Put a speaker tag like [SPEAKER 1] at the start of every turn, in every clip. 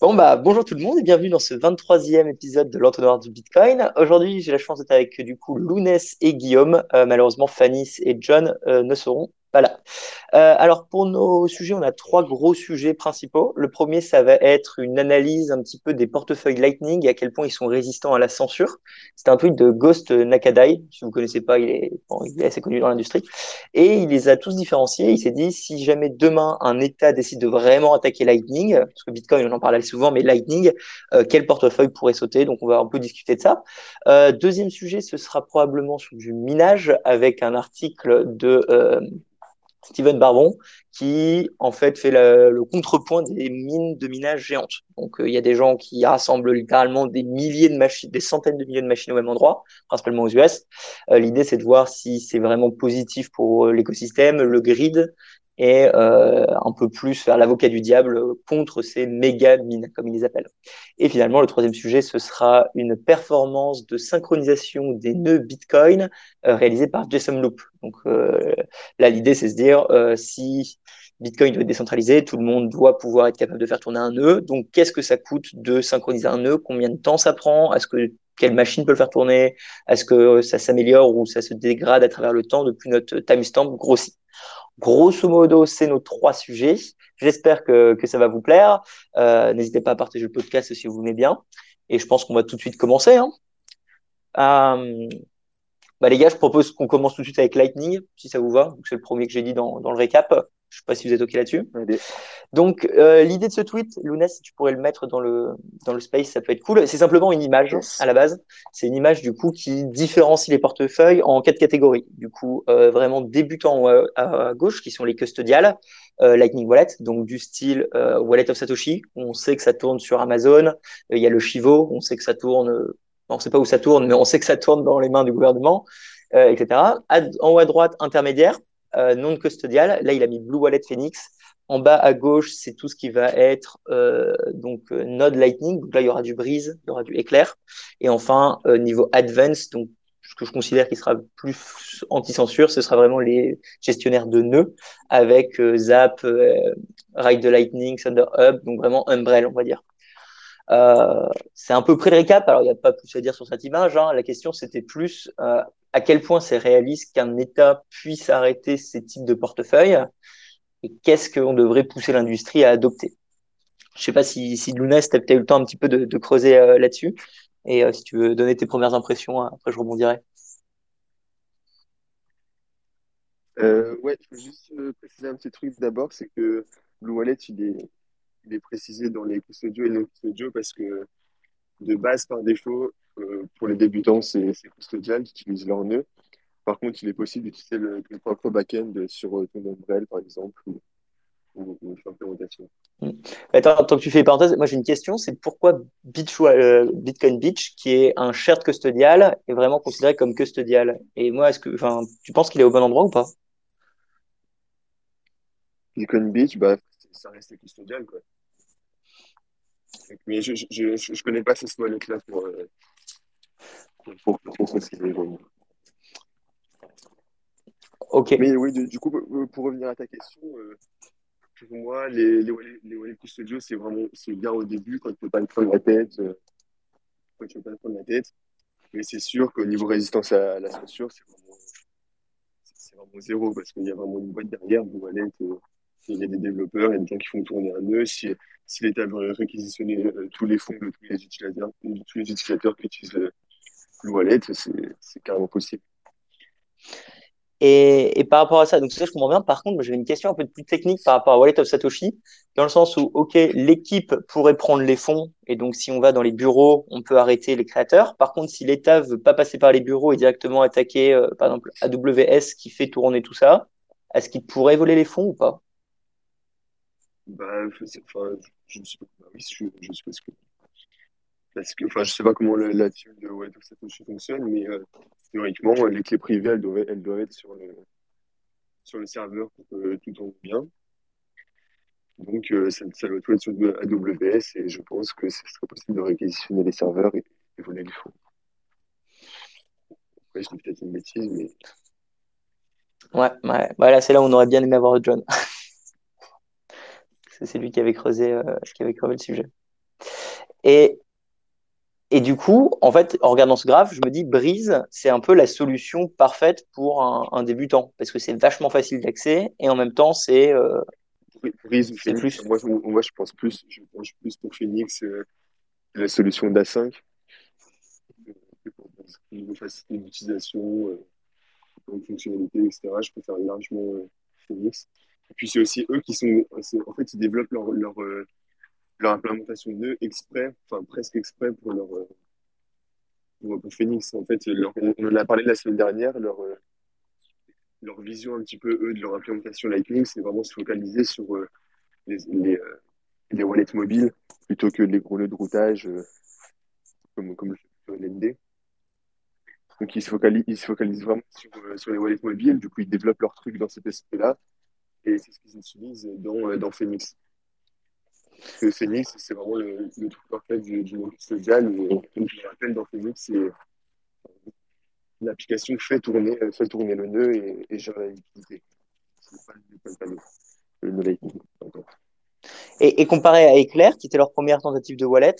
[SPEAKER 1] Bon, bah, bonjour tout le monde et bienvenue dans ce 23e épisode de l'entonnoir du Bitcoin. Aujourd'hui, j'ai la chance d'être avec du coup Lounès et Guillaume. Euh, malheureusement, Fanny et John euh, ne seront voilà. Euh, alors pour nos sujets, on a trois gros sujets principaux. Le premier, ça va être une analyse un petit peu des portefeuilles Lightning et à quel point ils sont résistants à la censure. C'est un tweet de Ghost Nakadai. Si vous connaissez pas, il est, assez connu dans l'industrie. Et il les a tous différenciés. Il s'est dit, si jamais demain un État décide de vraiment attaquer Lightning, parce que Bitcoin, on en parle souvent, mais Lightning, euh, quel portefeuille pourrait sauter? Donc on va un peu discuter de ça. Euh, deuxième sujet, ce sera probablement sur du minage avec un article de Steven Barbon, qui en fait fait le contrepoint des mines de minage géantes. Donc euh, il y a des gens qui rassemblent littéralement des milliers de machines, des centaines de milliers de machines au même endroit, principalement aux US. Euh, l'idée c'est de voir si c'est vraiment positif pour euh, l'écosystème, le grid, et euh, un peu plus faire l'avocat du diable contre ces méga mines, comme ils les appellent. Et finalement, le troisième sujet, ce sera une performance de synchronisation des nœuds Bitcoin euh, réalisée par Jason Loop. Donc euh, là, l'idée, c'est se dire euh, si Bitcoin doit être décentralisé, tout le monde doit pouvoir être capable de faire tourner un nœud. Donc, qu'est-ce que ça coûte de synchroniser un nœud? Combien de temps ça prend? Est-ce que quelle machine peut le faire tourner? Est-ce que ça s'améliore ou ça se dégrade à travers le temps depuis notre timestamp grossit Grosso modo, c'est nos trois sujets. J'espère que, que, ça va vous plaire. Euh, N'hésitez pas à partager le podcast si vous aimez bien. Et je pense qu'on va tout de suite commencer. Hein. Euh, bah les gars, je propose qu'on commence tout de suite avec Lightning, si ça vous va. C'est le premier que j'ai dit dans, dans le récap. Je sais pas si vous êtes OK là-dessus. Donc, euh, l'idée de ce tweet, Luna, si tu pourrais le mettre dans le, dans le space, ça peut être cool. C'est simplement une image à la base. C'est une image, du coup, qui différencie les portefeuilles en quatre catégories. Du coup, euh, vraiment débutant à, à, gauche, qui sont les custodiales, euh, Lightning Wallet, donc du style euh, Wallet of Satoshi. On sait que ça tourne sur Amazon. Il y a le Chivo, on sait que ça tourne, on ne sait pas où ça tourne, mais on sait que ça tourne dans les mains du gouvernement, etc. en haut à droite, intermédiaire euh, non custodial. Là, il a mis Blue Wallet Phoenix. En bas à gauche, c'est tout ce qui va être euh, donc euh, Node Lightning. Donc là, il y aura du Breeze, il y aura du Éclair. Et enfin, euh, niveau Advanced, donc ce que je considère qui sera plus anti-censure, ce sera vraiment les gestionnaires de nœuds avec euh, Zap, euh, Ride the Lightning, Thunder Hub, donc vraiment Umbrella, on va dire. Euh, c'est un peu près le récap. Alors, il n'y a pas plus à dire sur cette image. Hein. La question, c'était plus euh, à quel point c'est réaliste qu'un État puisse arrêter ces types de portefeuilles et qu'est-ce qu'on devrait pousser l'industrie à adopter? Je sais pas si, si Lounès, tu as peut-être eu le temps un petit peu de, creuser euh, là-dessus. Et euh, si tu veux donner tes premières impressions, après je rebondirai.
[SPEAKER 2] Euh, ouais, je veux juste préciser un petit truc d'abord, c'est que Blue Wallet, il est, il est précisé dans les custodios et non custodios parce que de base, par défaut, euh, pour les débutants, c'est custodial, ils utilisent leur nœud. Par contre, il est possible d'utiliser le, le, propre backend sur euh, ton umbrel, par exemple, ou, ou, ou implémentation.
[SPEAKER 1] Mmh. Attends, tant que tu fais les parenthèses, moi j'ai une question, c'est pourquoi Beach, euh, Bitcoin Beach, qui est un shared custodial, est vraiment considéré comme custodial? Et moi, est-ce que, enfin, tu penses qu'il est au bon endroit ou pas?
[SPEAKER 2] Bitcoin Beach, bah, ça reste custodial, quoi. Mais je je connais pas ce wallet-là pour, euh, pour, pour, pour préciser.
[SPEAKER 1] Ok.
[SPEAKER 2] Mais oui, du, du coup, pour revenir à ta question, euh, pour moi, les, les, les wallets custodiaux, c'est vraiment c'est bien au début quand tu ne peux pas te prendre la tête. Euh, quand tu peux pas te prendre la tête. Mais c'est sûr qu'au niveau résistance à la censure, c'est vraiment, vraiment, zéro parce qu'il y a vraiment une boîte derrière. Euh, il y a des développeurs, il y a des gens qui font tourner un nœud. Si, si l'État veut réquisitionner euh, tous les fonds de tous les utilisateurs, de tous les utilisateurs qui utilisent le, le wallet, c'est carrément possible.
[SPEAKER 1] Et, et, par rapport à ça, donc ça je comprends bien. Par contre, j'avais une question un peu plus technique par rapport à Wallet of Satoshi, dans le sens où, ok, l'équipe pourrait prendre les fonds, et donc si on va dans les bureaux, on peut arrêter les créateurs. Par contre, si l'État veut pas passer par les bureaux et directement attaquer, euh, par exemple, AWS qui fait tourner tout ça, est-ce qu'il pourrait voler les fonds ou pas?
[SPEAKER 2] Bah, enfin, je ne sais pas. Bah, oui, je, je suppose que. Parce que, enfin, je sais pas comment la, la de Satoshi fonctionne, mais euh, théoriquement, les clés privées, elles doivent, être sur le, serveur pour que tout tourne bien. Donc, euh, ça, doit tout être sur AWS et je pense que ce serait possible de réquisitionner les serveurs et, et voler les fonds. Je dis peut-être une bêtise, mais.
[SPEAKER 1] Ouais. Voilà, c'est là où on aurait bien aimé avoir John. c'est lui qui avait creusé, euh, qui avait creusé le sujet. Et, et du coup, en fait, en regardant ce graphe, je me dis, Breeze, c'est un peu la solution parfaite pour un, débutant, parce que c'est vachement facile d'accès, et en même temps, c'est... Euh,
[SPEAKER 2] Breeze Phoenix, Moi, moi, je pense plus, je pense plus pour Phoenix, euh, la solution d'A5, pour facilité d'utilisation, euh, fonctionnalité, etc. Je préfère largement euh, Phoenix. Et puis, c'est aussi eux qui sont... En fait, ils développent leur... leur leur implémentation de exprès, enfin presque exprès pour leur euh, pour, Phoenix. En fait, on en a parlé la semaine dernière, leur euh, leur vision un petit peu eux de leur implémentation Lightning, c'est vraiment se focaliser sur euh, les, les, wallets mobiles plutôt que les gros nœuds de routage comme comme le LND. Donc ils se focalisent, ils se focalisent vraiment sur, sur les wallets mobiles. Du coup, ils développent leur truc dans cet aspect-là et c'est ce qu'ils utilisent dans, dans Phoenix. Que Phoenix, c'est vraiment le, le, truc parfait du, du monde social. Comme je le rappelle, dans Phoenix, c'est l'application fait tourner, fait tourner le nœud et, et gère la liquidité. C'est
[SPEAKER 1] et, et, comparé à Eclair, qui était leur première tentative de wallet,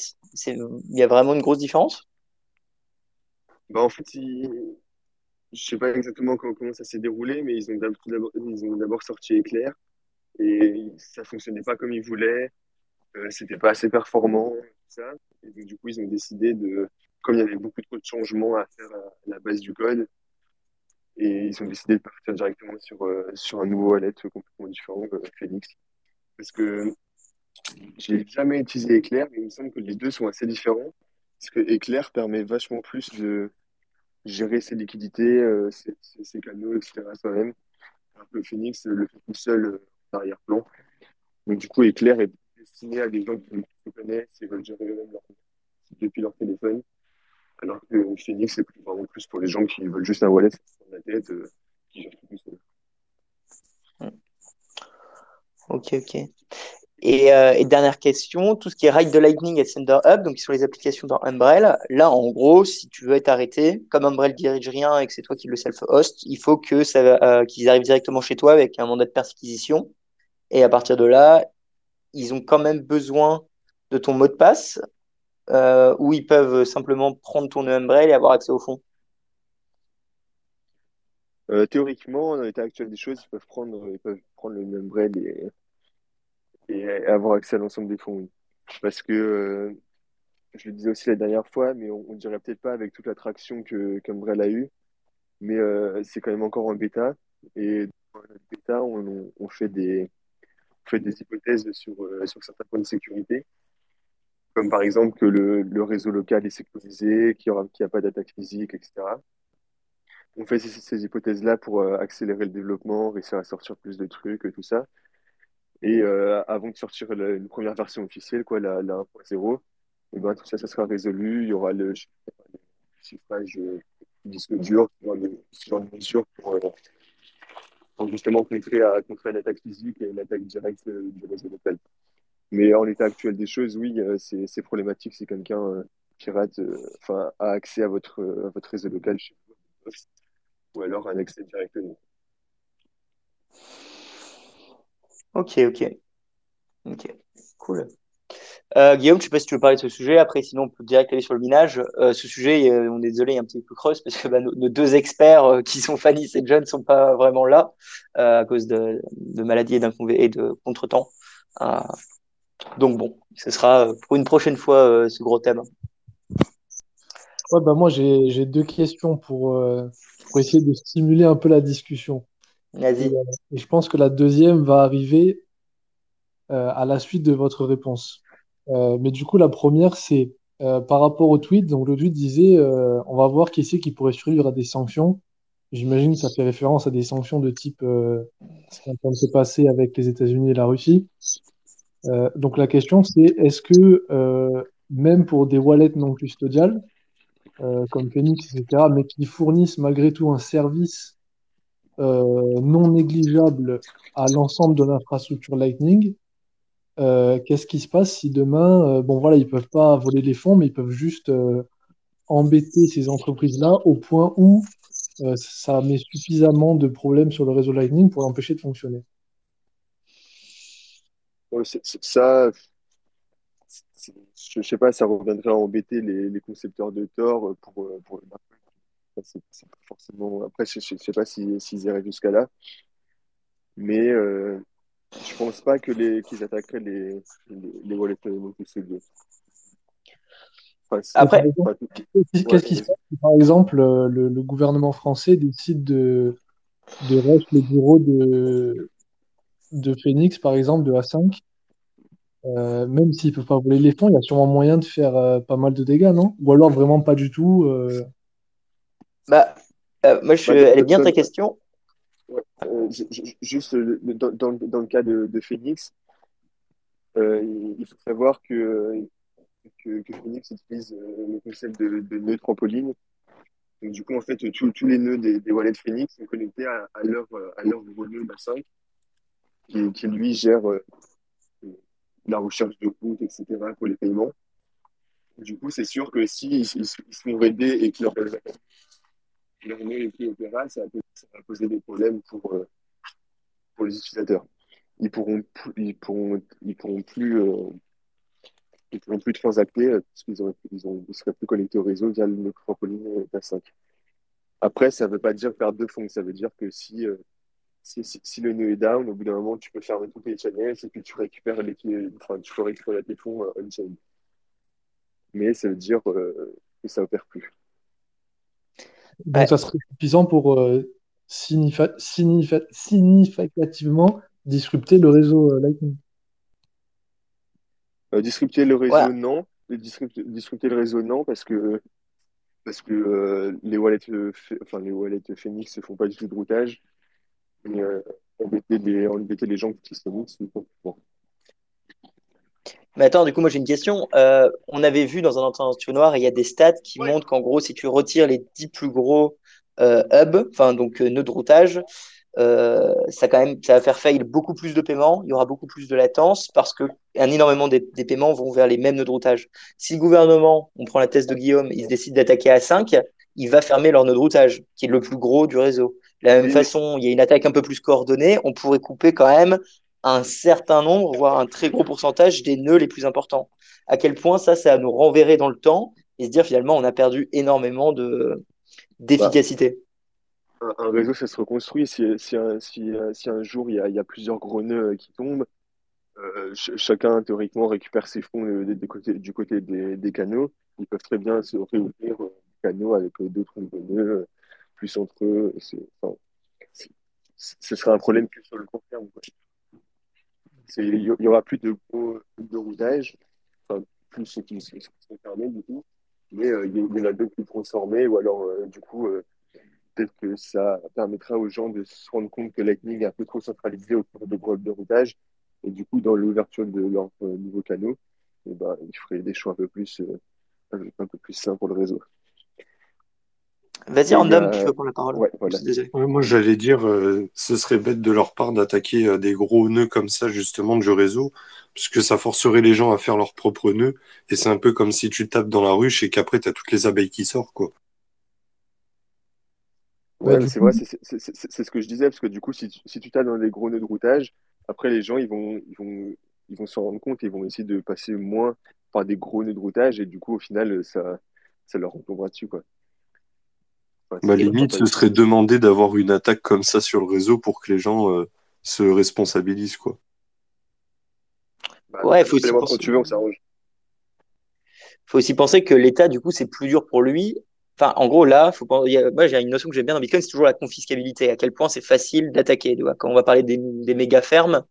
[SPEAKER 1] il y a vraiment une grosse différence?
[SPEAKER 2] Bah En fait, je sais pas exactement comment, comment ça s'est déroulé, mais ils ont d'abord sorti Eclair et ça fonctionnait pas comme ils voulaient. Euh, c'était pas assez performant, ça. Et donc, du coup, ils ont décidé de, comme il y avait beaucoup trop de changements à faire à la base du code, et ils ont décidé de partir directement sur, euh, sur un nouveau wallet complètement différent, euh, Phoenix. Parce que j'ai jamais utilisé Eclair, mais il me semble que les deux sont assez différents. Parce que Eclair permet vachement plus de gérer ses liquidités, ses, ses, canaux, etc. soi-même. Alors que Phoenix le fait tout seul en arrière-plan. Donc du coup, Eclair est destiné à des gens qui se connaissent et veulent gérer eux-mêmes leur depuis leur téléphone. Alors que Phoenix, c'est plus, vraiment plus pour les gens qui veulent juste un wallet sur la euh, qui gèrent tout seul.
[SPEAKER 1] Ok, ok. Et, euh, et, dernière question, tout ce qui est Ride the Lightning et Sender Hub, donc qui sont les applications dans Umbrel, là en gros, si tu veux être arrêté, comme Umbrel dirige rien et que c'est toi qui le self-host, il faut que ça, euh, qu'ils arrivent directement chez toi avec un mandat de perquisition. Et à partir de là, ils ont quand même besoin de ton mot de passe euh, ou ils peuvent simplement prendre ton Umbrel et avoir accès au fond
[SPEAKER 2] euh, Théoriquement, dans l'état actuel des choses, ils peuvent prendre, ils peuvent prendre le Umbrel et, et avoir accès à l'ensemble des fonds. Parce que, euh, je le disais aussi la dernière fois, mais on, ne dirait peut-être pas avec toute l'attraction qu'Umbrel a eu, mais c'est quand même encore en bêta. Et dans la bêta, on fait des, fait des hypothèses sur, euh, sur certains points de sécurité, comme par exemple que le, le réseau local est sécurisé, qu'il n'y a pas d'attaque physique, etc. On fait ces, hypothèses-là pour euh, accélérer le développement, réussir à sortir plus de trucs, tout ça. Et euh, avant de sortir une première version officielle, quoi, la, la 1.0, et eh ben, tout ça, ça sera résolu. Il y aura le, chiffrage du disque dur, ce genre de pour, justement contrer, à, contrer l'attaque physique et l'attaque directe euh, du réseau local. Mais en l'état actuel des choses, oui, euh, c'est problématique si quelqu'un euh, pirate enfin a accès à votre, à votre réseau local chez vous, ou alors un accès directement.
[SPEAKER 1] Ok, ok. Ok, cool. Euh, Guillaume, je sais pas si tu veux parler de ce sujet. Après, sinon, on peut direct aller sur le minage. Euh, ce sujet, euh, on est désolé, il est un petit peu creuse parce que bah, nos, nos, deux experts euh, qui sont Fanny et John ne sont pas vraiment là à cause de, de maladies et, et de contretemps. donc bon, ce sera pour une prochaine fois ce gros thème.
[SPEAKER 3] Ouais, bah moi, j'ai deux questions pour, pour essayer de stimuler un peu la discussion.
[SPEAKER 1] Vas-y.
[SPEAKER 3] Et, et, je pense que la deuxième va arriver à la suite de votre réponse. Euh, mais du coup, la première, c'est euh, par rapport au tweet. Donc, le tweet disait euh, on va voir qui c'est qui pourrait survivre à des sanctions. J'imagine que ça fait référence à des sanctions de type ce qui est en train de se passer avec les États-Unis et la Russie. donc, la question, c'est est-ce que même pour des wallets non custodiales, comme Phoenix, etc., mais qui fournissent malgré tout un service non négligeable à l'ensemble de l'infrastructure Lightning, euh, qu'est-ce qui se passe si demain, euh, bon voilà, ils peuvent pas voler les fonds, mais ils peuvent juste euh, embêter ces entreprises-là au point où ça met suffisamment de problèmes sur le réseau Lightning pour l'empêcher de fonctionner.
[SPEAKER 2] ça, c'est- je sais pas, ça reviendrait à embêter les, concepteurs de Thor pour, euh, pour le forcément. Après, je, je sais pas si, s'ils iraient jusqu'à là, mais euh, je pense pas que les qu'ils attaqueraient les, les, les Wallet Mongoose Studios. Enfin,
[SPEAKER 1] Après,
[SPEAKER 3] qu'est-ce
[SPEAKER 2] ouais,
[SPEAKER 3] qui se passe si, par exemple, euh, le, le gouvernement français décide de, de rush les bureaux de, de Phoenix, par exemple, de A5, euh, même s'ils peuvent pas voler les fonds, il y a sûrement moyen de faire euh, pas mal de dégâts, non? Ou alors vraiment pas du tout. euh,
[SPEAKER 1] bah, euh, moi, je,
[SPEAKER 2] Bah,
[SPEAKER 1] elle est bien ta question.
[SPEAKER 2] Euh, ju- ju- juste dans, dans, dans le cas de, Phoenix, euh, il faut savoir que, que, Phoenix utilise euh, le concept de, nœud trampoline. Donc, du coup, en fait, tous tous les nœuds des, des wallets Phoenix sont connectés à, leur, à leur gros nœud BA5, qui, qui lui gère la recherche de routes, etc., pour les paiements. Du coup, c'est sûr que si ils, se et que leur, nœud est plus opérable, ça va, poser- des problèmes pour, euh, pour les utilisateurs. Ils pourront, ils pourront, ils pourront plus, euh, ils plus transacter euh, parce qu'ils auraient, ils ont, ils seraient plus connectés au réseau via le euh, BA5. Après, ça veut pas dire perdre de fonds. Ça veut dire que si, si, si, le nœud est down, au bout d'un moment, tu peux fermer tous tes channels et puis tu récupères les, enfin, tu peux récupérer tes fonds on-chain. Mais ça veut dire que ça opère plus.
[SPEAKER 3] Donc
[SPEAKER 1] Ouais.
[SPEAKER 3] ça serait suffisant pour euh, signifa- signifa- significativement disrupter le réseau euh, Lightning.
[SPEAKER 2] Euh, disrupter le
[SPEAKER 1] Ouais.
[SPEAKER 2] réseau, non. Et Disrupter, disrupter le réseau, non, parce que, parce que euh, les wallets, enfin, les wallets Phoenix ne font pas du tout de routage. Mais euh, embêter les, embêter les gens qui c'est bon.
[SPEAKER 1] Mais attends, du coup, moi j'ai une question. Euh, on avait vu dans un entonnoir, il y a des stats qui montrent qu'en gros, si tu retires les 10 plus gros euh, hubs, enfin donc euh, nœuds de routage, euh, ça quand même, ça va faire fail beaucoup plus de paiements, il y aura beaucoup plus de latence parce que un énormément des, des paiements vont vers les mêmes nœuds de routage. Si le gouvernement, on prend la thèse de Guillaume, il se décide d'attaquer à 5, il va fermer leur nœud de routage, qui est le plus gros du réseau. De la même
[SPEAKER 2] Oui,
[SPEAKER 1] façon, il y a une attaque un peu plus coordonnée, on pourrait couper quand même un certain nombre, voire un très gros pourcentage des nœuds les plus importants. À quel point ça, ça nous renverrait dans le temps et se dire finalement on a perdu énormément de
[SPEAKER 2] bah,
[SPEAKER 1] d'efficacité.
[SPEAKER 2] un, un réseau, ça se reconstruit. Si, si, un, si, euh, si un jour il y a, plusieurs gros nœuds euh, qui tombent, euh, ch- chacun théoriquement récupère ses fonds du côté des, canaux. Ils peuvent très bien se réouvrir des canaux avec euh, d'autres nœuds, plus entre eux. Ce sera un problème que sur le court terme. Il y il y aura plus de gros de routage, enfin, plus ceux qui sont fermés du coup, mais euh, il y en a d'autres qui pourront se former, ou alors euh, du coup, euh, peut-être que ça permettra aux gens de se rendre compte que Lightning est un peu trop centralisé autour de gros de routage, et du coup, dans l'ouverture de leurs euh, nouveaux canaux, eh ben, ils feraient des choix un peu plus, un peu plus sains pour le réseau.
[SPEAKER 1] Vas-y,
[SPEAKER 2] y
[SPEAKER 1] Random, tu veux prendre la parole?
[SPEAKER 2] Ouais, voilà.
[SPEAKER 1] Désolé.
[SPEAKER 4] Ouais, moi, j'allais dire, euh, ce serait bête de leur part d'attaquer euh, des gros nœuds comme ça, justement, du réseau, puisque ça forcerait les gens à faire leurs propres nœuds, et c'est un peu comme si tu tapes dans la ruche et qu'après, t'as toutes les abeilles qui sortent, quoi.
[SPEAKER 2] Ouais, c'est vrai, c'est ce que je disais, parce que du coup, si tu, si tu tapes dans des gros nœuds de routage, après les gens, ils vont, ils vont, ils vont s'en rendre compte, ils vont essayer de passer moins par des gros nœuds de routage, et du coup, au final, ça, ça leur retombera dessus, quoi.
[SPEAKER 4] Bah,
[SPEAKER 2] fera
[SPEAKER 4] limite, ce serait demander d'avoir une attaque comme ça sur le réseau pour que les gens euh, se responsabilisent, quoi.
[SPEAKER 2] Bah,
[SPEAKER 1] Ouais, il faut aussi penser.
[SPEAKER 2] tu veux, on s'arrange.
[SPEAKER 1] faut aussi penser que l'État, du coup, c'est plus dur pour lui. Enfin, en gros, là, faut pas, il y a- moi, j'ai une notion que j'aime bien dans Bitcoin, c'est toujours la confiscabilité. À quel point c'est facile d'attaquer. Quand on va parler des, des méga fermes,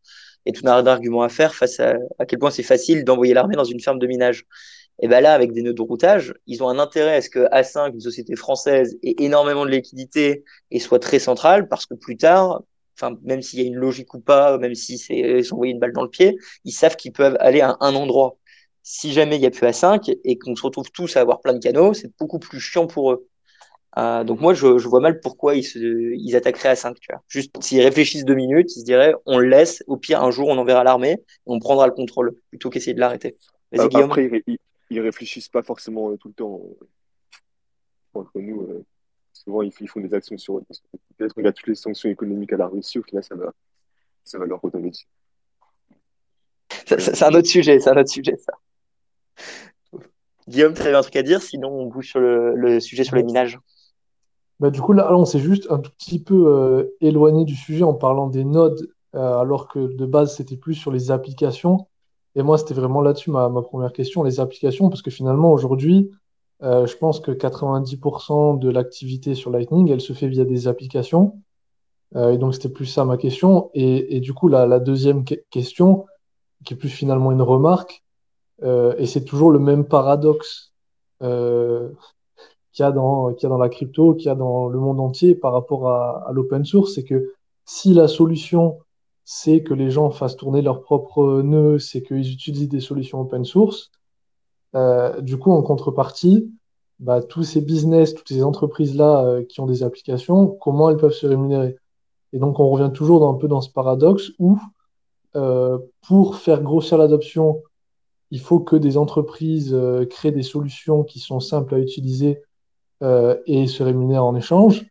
[SPEAKER 1] et tout un d'arguments à faire face à, à quel point c'est facile d'envoyer l'armée dans une ferme de minage. Et ben là, avec des nœuds de routage, ils ont un intérêt à ce que A5, une société française, ait énormément de liquidités et soit très centrale, parce que plus tard, enfin, même s'il y a une logique ou pas, même si c'est s'envoyer une balle dans le pied, ils savent qu'ils peuvent aller à un endroit si jamais il n'y a plus A5 et qu'on se retrouve tous à avoir plein de canaux, c'est beaucoup plus chiant pour eux. Euh, donc moi, je, je vois mal pourquoi ils, se, ils attaqueraient A5. Tu vois. Juste s'ils réfléchissent deux minutes, ils se diraient on le laisse, au pire un jour on enverra l'armée et on prendra le contrôle plutôt qu'essayer de l'arrêter. Vas-y
[SPEAKER 2] A-
[SPEAKER 1] Guillaume.
[SPEAKER 2] Ils, ré- ils, ils réfléchissent pas forcément euh, tout le temps. euh, Entre nous, euh, souvent, ils, ils font des actions sur Peut-être regarde toutes les sanctions économiques à la Russie, au final, ça va, ça va leur retomber dessus.
[SPEAKER 1] C'est un autre sujet, c'est un autre sujet ça. Guillaume, tu avais un truc à dire, sinon on bouge sur le, sujet sur les minages.
[SPEAKER 3] Bah, du coup, là, on s'est juste un tout petit peu euh, éloigné du sujet en parlant des nodes, euh, alors que de base, c'était plus sur les applications. Et moi, c'était vraiment là-dessus ma, ma, première question, les applications, parce que finalement, aujourd'hui, euh, je pense que 90% de l'activité sur Lightning, elle se fait via des applications. Euh, et donc, c'était plus ça ma question. Et, et du coup, la, la deuxième question, qui est plus finalement une remarque, euh, et c'est toujours le même paradoxe euh, qu'il y, a dans, qu'il y a dans la crypto, qu'il y a dans le monde entier par rapport à, à l'open source, c'est que si la solution, c'est que les gens fassent tourner leurs propres nœuds, c'est qu'ils utilisent des solutions open source, euh, du coup, en contrepartie, bah, tous ces business, toutes ces entreprises-là euh, qui ont des applications, comment elles peuvent se rémunérer? Et donc, on revient toujours dans, un peu dans ce paradoxe où, euh, pour faire grossir l'adoption, il faut que des entreprises euh, créent des solutions qui sont simples à utiliser euh, et se rémunèrent en échange.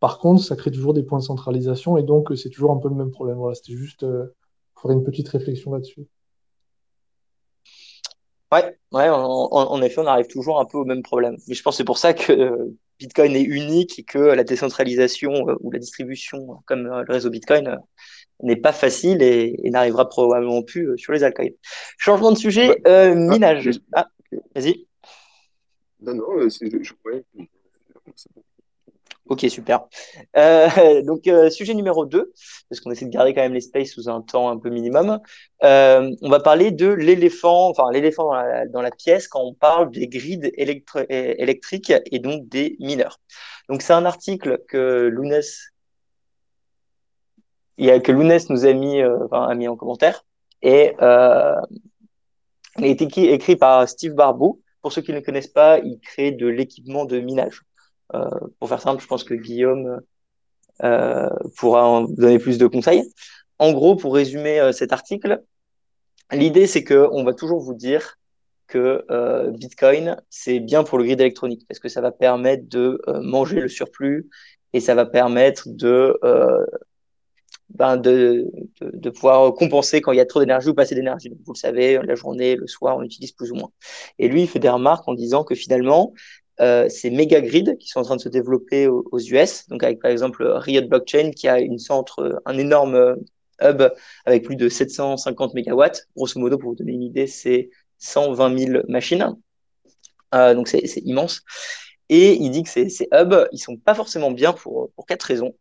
[SPEAKER 3] Par contre, ça crée toujours des points de centralisation et donc c'est toujours un peu le même problème. Voilà, c'était juste pour faire une petite réflexion là-dessus.
[SPEAKER 1] Ouais, ouais, en, effet, on arrive toujours un peu au même problème. Mais je pense que c'est pour ça que euh, Bitcoin est unique et que la décentralisation euh, ou la distribution, comme euh, le réseau Bitcoin, n'est pas facile et, n'arrivera probablement plus sur les altcoins. Changement de sujet, bah, minage. Ah, vas-y.
[SPEAKER 2] Non, non, c'est, je,
[SPEAKER 1] Ok, super. Euh, donc, euh, sujet numéro 2, parce qu'on essaie de garder quand même les spaces sous un temps un peu minimum. Euh, on va parler de l'éléphant, enfin l'éléphant dans la, pièce quand on parle des grids électriques et donc des mineurs. Donc, c'est un article que Lounès, que Lounès nous a mis, enfin, a mis en commentaire et il a été écrit par Steve Barbeau. Pour ceux qui ne connaissent pas, il crée de l'équipement de minage. Euh, pour faire simple, je pense que Guillaume euh, pourra en donner plus de conseils. En gros, pour résumer euh, cet article, l'idée c'est que on va toujours vous dire que Bitcoin c'est bien pour le grid électronique parce que ça va permettre de manger le surplus et ça va permettre de ben de, de, de, pouvoir compenser quand il y a trop d'énergie ou pas assez d'énergie. Vous le savez, la journée, le soir, on utilise plus ou moins. Et lui, il fait des remarques en disant que finalement, euh, ces méga grids qui sont en train de se développer aux, US, donc avec par exemple Riot Blockchain qui a une centre, un énorme euh, hub avec plus de 750 mégawatts. Grosso modo, pour vous donner une idée, c'est 120 000 machines. Euh, donc c'est immense. Et il dit que ces, ces hubs, ils sont pas forcément bien pour, pour quatre raisons.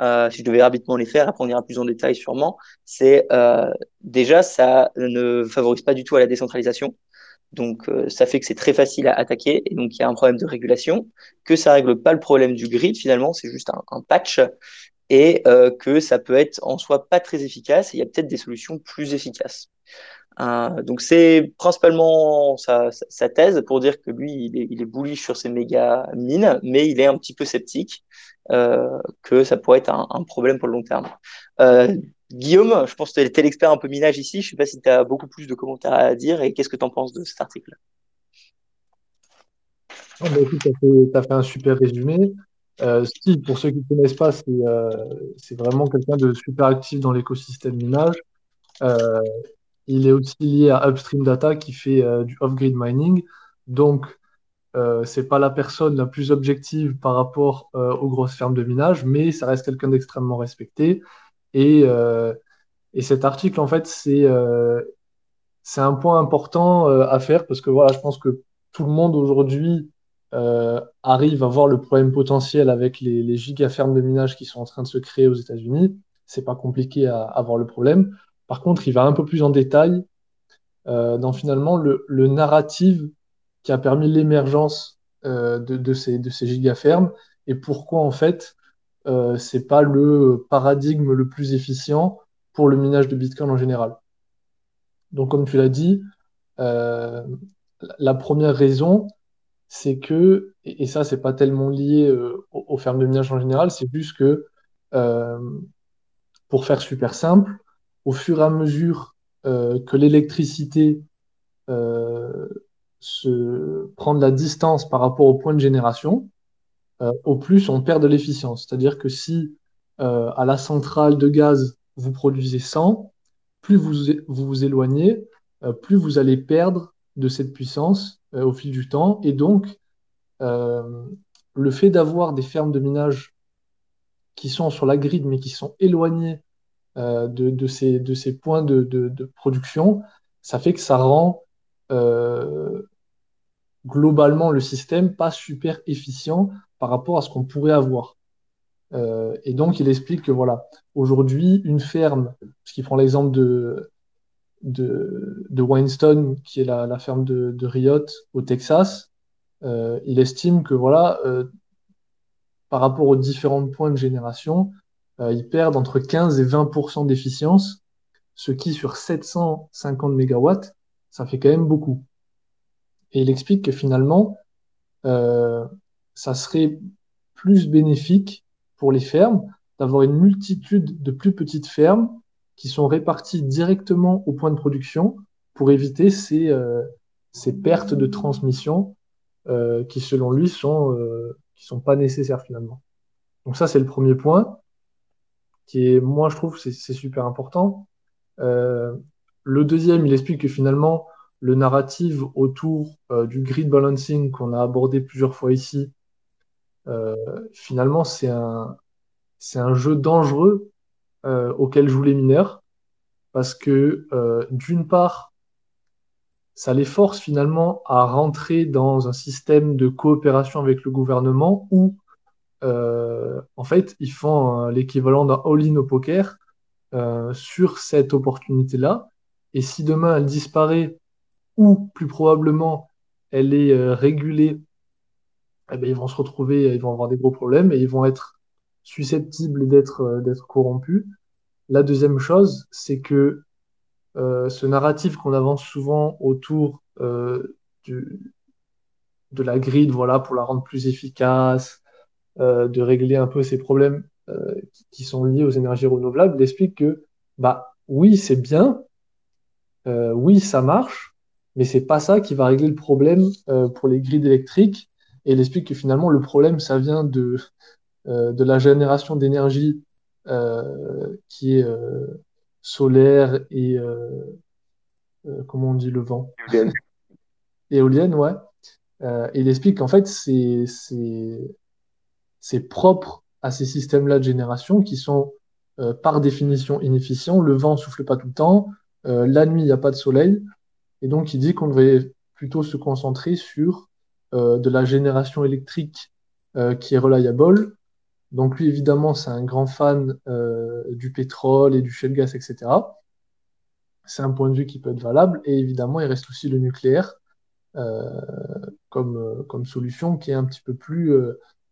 [SPEAKER 1] Euh, si je devais rapidement les faire, après on ira plus en détail sûrement, c'est euh, déjà ça ne favorise pas du tout à la décentralisation. Donc, euh, ça fait que c'est très facile à attaquer et donc il y a un problème de régulation, que ça règle pas le problème du grid finalement, c'est juste un, patch et euh, que ça peut être en soi pas très efficace. Il y a peut-être des solutions plus efficaces. Euh, donc c'est principalement sa, thèse pour dire que lui, il est, il bullish sur ces méga mines, mais il est un petit peu sceptique euh, que ça pourrait être un, problème pour le long terme. Guillaume, je pense que tu es l'expert un peu minage ici. Je ne sais pas si tu as beaucoup plus de commentaires à dire et qu'est-ce que tu en penses de cet article
[SPEAKER 3] tu as, fait un super résumé. Euh, pour ceux qui ne connaissent pas, euh, c'est vraiment quelqu'un de super actif dans l'écosystème minage. Euh, il est aussi lié à Upstream Data qui fait euh, du off-grid mining. Donc, euh, c'est pas la personne la plus objective par rapport aux grosses fermes de minage, mais ça reste quelqu'un d'extrêmement respecté. Et, euh, et cet article, en fait, c'est euh, un point important euh, à faire parce que voilà, je pense que tout le monde aujourd'hui arrive à voir le problème potentiel avec les, les gigafermes de minage qui sont en train de se créer aux États-Unis. C'est pas compliqué à, voir le problème. Par contre, il va un peu plus en détail dans finalement le, le narratif qui a permis l'émergence de, ces, de ces gigafermes et pourquoi en fait euh, c'est pas le paradigme le plus efficient pour le minage de Bitcoin en général. Donc, comme tu l'as dit, euh, la première raison, c'est que, et, ça, c'est pas tellement lié euh, aux, fermes de minage en général, c'est juste que, euh, pour faire super simple, au fur et à mesure euh, que l'électricité se prend de la distance par rapport au point de génération, euh, au plus on perd de l'efficience. C'est-à-dire que si euh, à la centrale de gaz, vous produisez 100, plus vous vous, éloignez, euh, plus vous allez perdre de cette puissance au fil du temps. Et donc, le fait d'avoir des fermes de minage qui sont sur la grid, mais qui sont éloignées de, de, ces, de ces points de, de, production, ça fait que ça rend globalement le système pas super efficient par rapport à ce qu'on pourrait avoir. Euh, et donc, il explique que voilà, aujourd'hui, une ferme, puisqu'il prend l'exemple de, de, de qui est la, ferme de, de, Riot au Texas, euh, il estime que voilà, euh, par rapport aux différents points de génération, ils perdent entre 15 et 20% d'efficience, ce qui sur 750 mégawatts, ça fait quand même beaucoup. Et il explique que finalement, ça serait plus bénéfique pour les fermes d'avoir une multitude de plus petites fermes qui sont réparties directement au point de production pour éviter ces, euh, ces pertes de transmission euh, qui, selon lui, sont, euh, qui sont pas nécessaires finalement. Donc ça, c'est le premier point qui est, moi, je trouve, c'est super important. Euh, le deuxième, il explique que finalement, le narratif autour euh, du grid balancing qu'on a abordé plusieurs fois ici, finalement, c'est un, c'est un jeu dangereux euh, auquel jouent les mineurs parce que euh, d'une part, ça les force finalement à rentrer dans un système de coopération avec le gouvernement où euh, en fait ils font l'équivalent d'un all-in au poker euh, sur cette opportunité-là. Et si demain elle disparaît ou plus probablement elle est euh, régulée eh bien, ils vont se retrouver, ils vont avoir des gros problèmes et ils vont être susceptibles d'être euh, d'être corrompus. La deuxième chose, c'est que euh, ce narratif qu'on avance souvent autour euh, du, de la grid, voilà, pour la rendre plus efficace, euh, de régler un peu ces problèmes euh, qui sont liés aux énergies renouvelables, explique que bah oui, c'est bien, euh, oui, ça marche, mais c'est pas ça qui va régler le problème pour les grids électriques et il explique que finalement, le problème, ça vient de, euh, de la génération d'énergie euh, qui est euh, solaire et, euh, euh, comment on dit, le vent?
[SPEAKER 2] Éolienne.
[SPEAKER 3] Éolienne, ouais. et il explique qu'en fait, c'est c'est propre à ces systèmes-là de génération qui sont par définition inefficients. Le vent souffle pas tout le temps, la nuit, il n'y a pas de soleil. Et donc, il dit qu'on devrait plutôt se concentrer sur euh, de la génération électrique euh, qui est reliable. Donc lui, évidemment, c'est un grand fan euh, du pétrole et du shale gas, etc. C'est un point de vue qui peut être valable. Et évidemment, il reste aussi le nucléaire comme, comme solution qui est un petit peu plus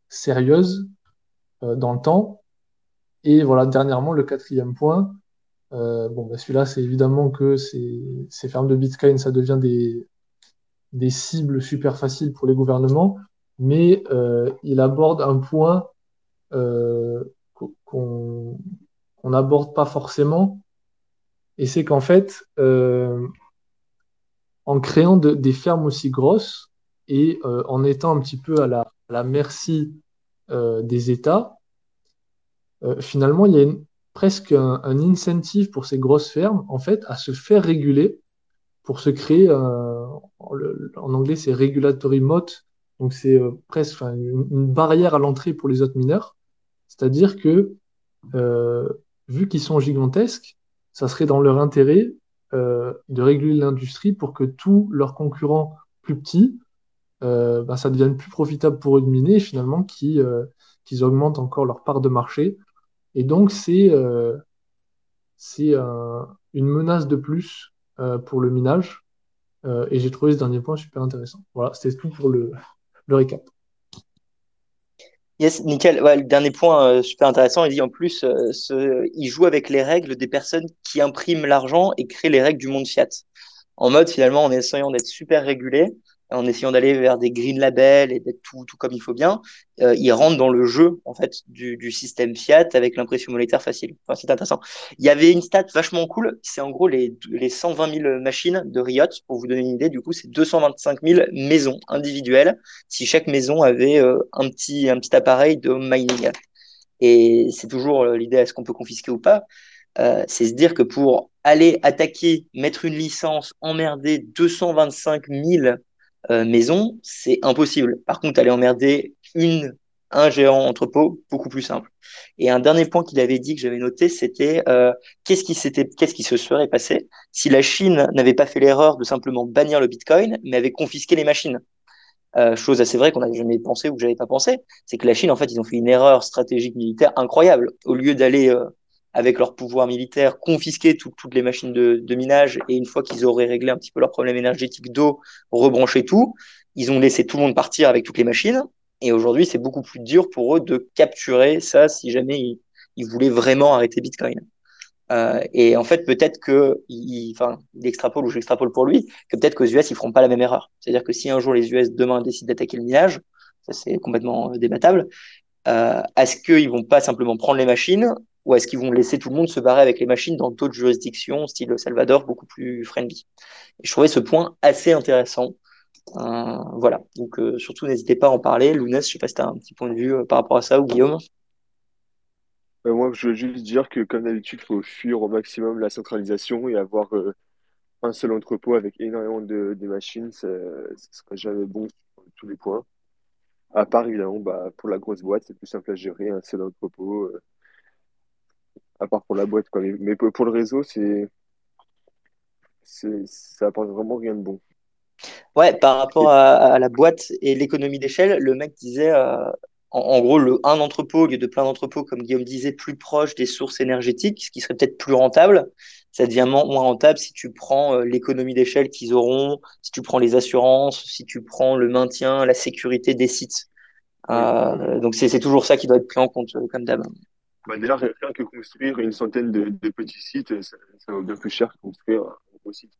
[SPEAKER 3] sérieuse dans le temps. Et voilà, dernièrement, le quatrième point, euh, bon, bah celui-là, c'est évidemment que ces fermes de Bitcoin, ça devient des, des cibles super faciles pour les gouvernements, mais euh, il aborde un point euh, qu'on n'aborde pas forcément, et c'est qu'en fait, euh, en créant de, des fermes aussi grosses et euh, en étant un petit peu à la, merci des États, finalement, il y a presque un, un incentive pour ces grosses fermes, en fait, à se faire réguler pour se créer, euh, en anglais c'est regulatory moat, donc c'est euh, presque une, barrière à l'entrée pour les autres mineurs. C'est-à-dire que euh, vu qu'ils sont gigantesques, ça serait dans leur intérêt euh, de réguler l'industrie pour que tous leurs concurrents plus petits, ben, ça devienne plus profitable pour eux de miner et finalement qu'ils augmentent encore leur part de marché. Et donc c'est c'est une menace de plus euh, pour le minage. Euh, et j'ai trouvé ce dernier point super intéressant. Voilà, c'était tout pour le, le récap.
[SPEAKER 1] Yes, nickel. Le dernier point euh, super intéressant, il dit en plus, il joue avec les règles des personnes qui impriment l'argent et créent les règles du monde fiat. En mode, finalement, en essayant d'être super régulé, en essayant d'aller vers des green labels et d'être tout, tout comme il faut bien, euh, il rentre dans le jeu en fait du, du système Fiat avec l'impression monétaire facile. Enfin, c'est intéressant. Il y avait une stat vachement cool, c'est en gros les, les 120 000 machines de Riot. Pour vous donner une idée, du coup, c'est 225 000 maisons individuelles si chaque maison avait euh, un petit un petit appareil de mining. Et c'est toujours euh, l'idée est-ce qu'on peut confisquer ou pas? Euh, c'est se dire que pour aller attaquer, mettre une licence, emmerder 225 000 euh, maisons, c'est impossible. Par contre, aller emmerder une, un gérant entrepôt, beaucoup plus simple. Et un dernier point qu'il avait dit que j'avais noté, c'était euh, qu'est-ce qui s'était, qu'est-ce qui se serait passé si la Chine n'avait pas fait l'erreur de simplement bannir le Bitcoin, mais avait confisqué les machines? Euh, chose assez vraie qu'on n'avait jamais pensé ou que j'avais pas pensé, c'est que la Chine, en fait, ils ont fait une erreur stratégique militaire incroyable. Au lieu d'aller euh, avec leur pouvoir militaire confisquer toutes les machines de, minage et une fois qu'ils auraient réglé un petit peu leur problème énergétique d'eau, rebrancher tout, ils ont laissé tout le monde partir avec toutes les machines. Et aujourd'hui, c'est beaucoup plus dur pour eux de capturer ça si jamais ils, voulaient vraiment arrêter Bitcoin. Euh, et en fait, peut-être que, il, enfin, il extrapole ou j'extrapole pour lui, que peut-être qu'aux US, ils feront pas la même erreur. C'est-à-dire que si un jour les US demain décident d'attaquer le minage, ça c'est complètement euh, débattable, euh, est-ce qu'ils vont pas simplement prendre les machines ou est-ce qu'ils vont laisser tout le monde se barrer avec les machines dans d'autres juridictions, style Salvador, beaucoup plus friendly? Je trouvais ce point assez intéressant. Euh, voilà, donc euh, surtout n'hésitez pas à en parler. Lounès, je sais pas si tu as un petit point de vue euh, par rapport à ça ou Guillaume?
[SPEAKER 2] Moi, je veux juste dire que, comme d'habitude, il faut fuir au maximum la centralisation et avoir un seul entrepôt avec énormément de, machines, ça, ça serait jamais bon sur tous les points. À part, évidemment, bah, pour la grosse boîte, c'est plus simple à gérer, un seul entrepôt, à part pour la boîte, quoi. Mais, mais pour le réseau, c'est, c'est, ça apporte vraiment rien de bon.
[SPEAKER 1] Ouais, par rapport à, à la boîte et l'économie d'échelle, le mec disait, euh, en, en gros, le, un entrepôt au lieu de plein d'entrepôts, comme Guillaume disait, plus proche des sources énergétiques, ce qui serait peut-être plus rentable. Ça devient moins rentable si tu prends euh, l'économie d'échelle qu'ils auront, si tu prends les assurances, si tu prends le maintien, la sécurité des sites. Euh, donc c'est toujours ça qui doit être pris en compte, comme d'hab.
[SPEAKER 2] Bah, déjà, rien rien que construire une centaine de, de petits sites, ça, ça vaut bien plus cher que construire un gros site.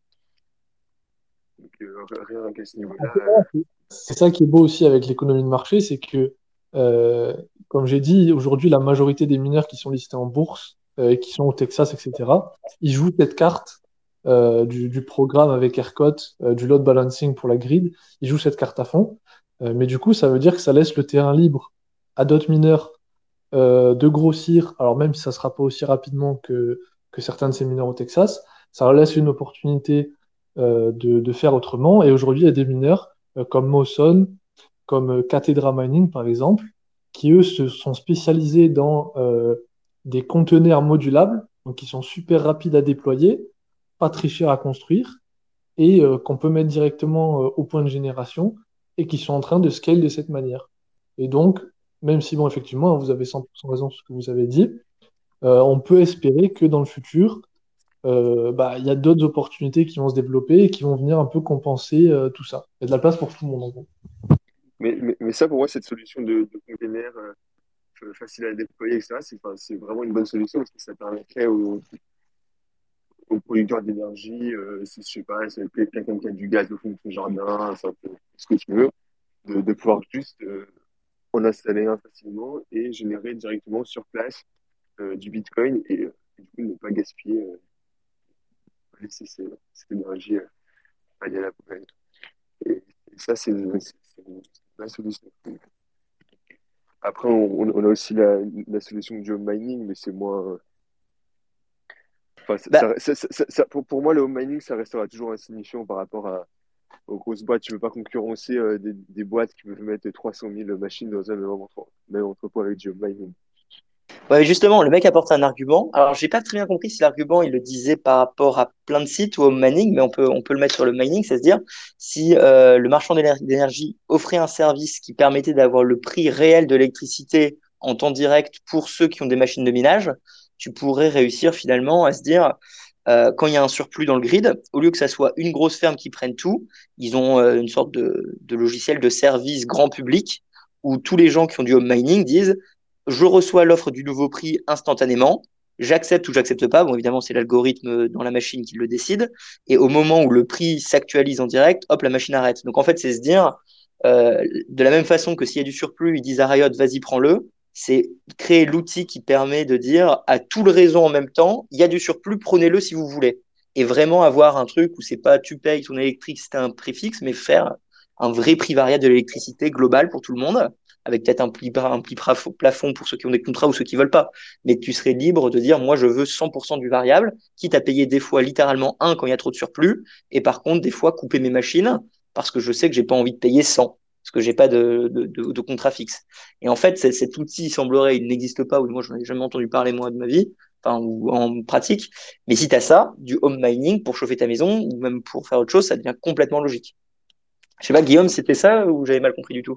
[SPEAKER 2] Donc, euh, rien qu'à ce niveau-là. euh,
[SPEAKER 3] C'est ça qui est beau aussi avec l'économie de marché, c'est que, euh, comme j'ai dit, aujourd'hui, la majorité des mineurs qui sont listés en bourse, euh, qui sont au Texas, etc., ils jouent cette carte euh, du, du programme avec ERCOT, euh, du load balancing pour la grid. Ils jouent cette carte à fond. Euh, mais du coup, ça veut dire que ça laisse le terrain libre à d'autres mineurs euh, de grossir. Alors même si ça sera pas aussi rapidement que, que certains de ces mineurs au Texas, ça laisse une opportunité euh, de, de faire autrement. Et aujourd'hui, il y a des mineurs euh, comme Mawson, comme euh, Cathedra Mining, par exemple, qui, eux, se sont spécialisés dans euh, des conteneurs modulables, donc qui sont super rapides à déployer, pas très chers à construire, et qu'on peut mettre directement au point de génération, et qui sont en train de scale de cette manière. Et donc, même si, bon, effectivement, vous avez 100% raison sur ce que vous avez dit, euh, on peut espérer que dans le futur, euh, bah, il y a d'autres opportunités qui vont se développer et qui vont venir un peu compenser euh, tout ça. Il y a de la place pour tout le monde, en gros.
[SPEAKER 2] Mais, mais, mais ça, pour moi, cette solution de, de container facile à déployer, etc., c'est vraiment une bonne solution parce que ça permettrait aux, producteurs d'énergie, si je sais pas, quelqu'un qui a du gaz au fond de son jardin, ce que tu veux, de, pouvoir juste en installer un facilement et générer directement sur place euh, du Bitcoin et, euh, et du coup ne pas gaspiller, euh, laisser ces- cette énergie euh, aller à la poubelle. Et, et ça, c'est bonne solution. Après, on, a aussi la, la solution du home mining, mais c'est moins. Enfin,
[SPEAKER 1] Bah,
[SPEAKER 2] ça- ça- ça- ça- pour, pour moi, le home mining, ça restera toujours insignifiant par rapport à, aux grosses boîtes. Tu ne veux pas concurrencer euh, des, boîtes qui peuvent mettre 300 000 machines dans un même, entre- même entrepôt avec du mining.
[SPEAKER 1] Ouais, justement, le mec apporte un argument. Alors, j'ai pas très bien compris si l'argument il le disait par rapport à plein de sites ou au mining, mais on peut on peut le mettre sur le mining, c'est à dire si euh, le marchand d'éner- d'énergie offrait un service qui permettait d'avoir le prix réel de l'électricité en temps direct pour ceux qui ont des machines de minage, tu pourrais réussir finalement à se dire euh, quand il y a un surplus dans le grid, au lieu que ça soit une grosse ferme qui prenne tout, ils ont euh, une sorte de, logiciel de service grand public où tous les gens qui ont du home mining disent je reçois l'offre du nouveau prix instantanément, j'accepte ou j'accepte pas. Bon, évidemment, c'est l'algorithme dans la machine qui le décide. Et au moment où le prix s'actualise en direct, hop, la machine arrête. Donc en fait, c'est se dire, euh, de la même façon que s'il y a du surplus, ils disent à Riot, vas-y, prends-le. C'est créer l'outil qui permet de dire à tout le réseau en même temps, il y a du surplus, prenez-le si vous voulez. Et vraiment avoir un truc où c'est pas tu payes ton électricité un prix fixe, mais faire un vrai prix variable de l'électricité global pour tout le monde. avec peut-être un plafond pour ceux qui ont des contrats ou ceux qui veulent pas. Mais tu serais libre de dire, moi, je veux 100% du variable, quitte à payer des fois littéralement un quand il y a trop de surplus, et par contre, des fois, couper mes machines parce que je sais que j'ai pas envie de payer 100 parce que j'ai pas de, de, contrat fixe. Et en fait, cet outil semblerait, il n'existe pas, ou moi, je n'en ai jamais entendu parler, moi, de ma vie, enfin, ou en pratique. Mais si tu as ça, du home mining pour chauffer ta maison, ou même pour faire autre chose, ça devient complètement logique. Je sais pas, Guillaume, c'était ça ou j'avais mal compris du tout?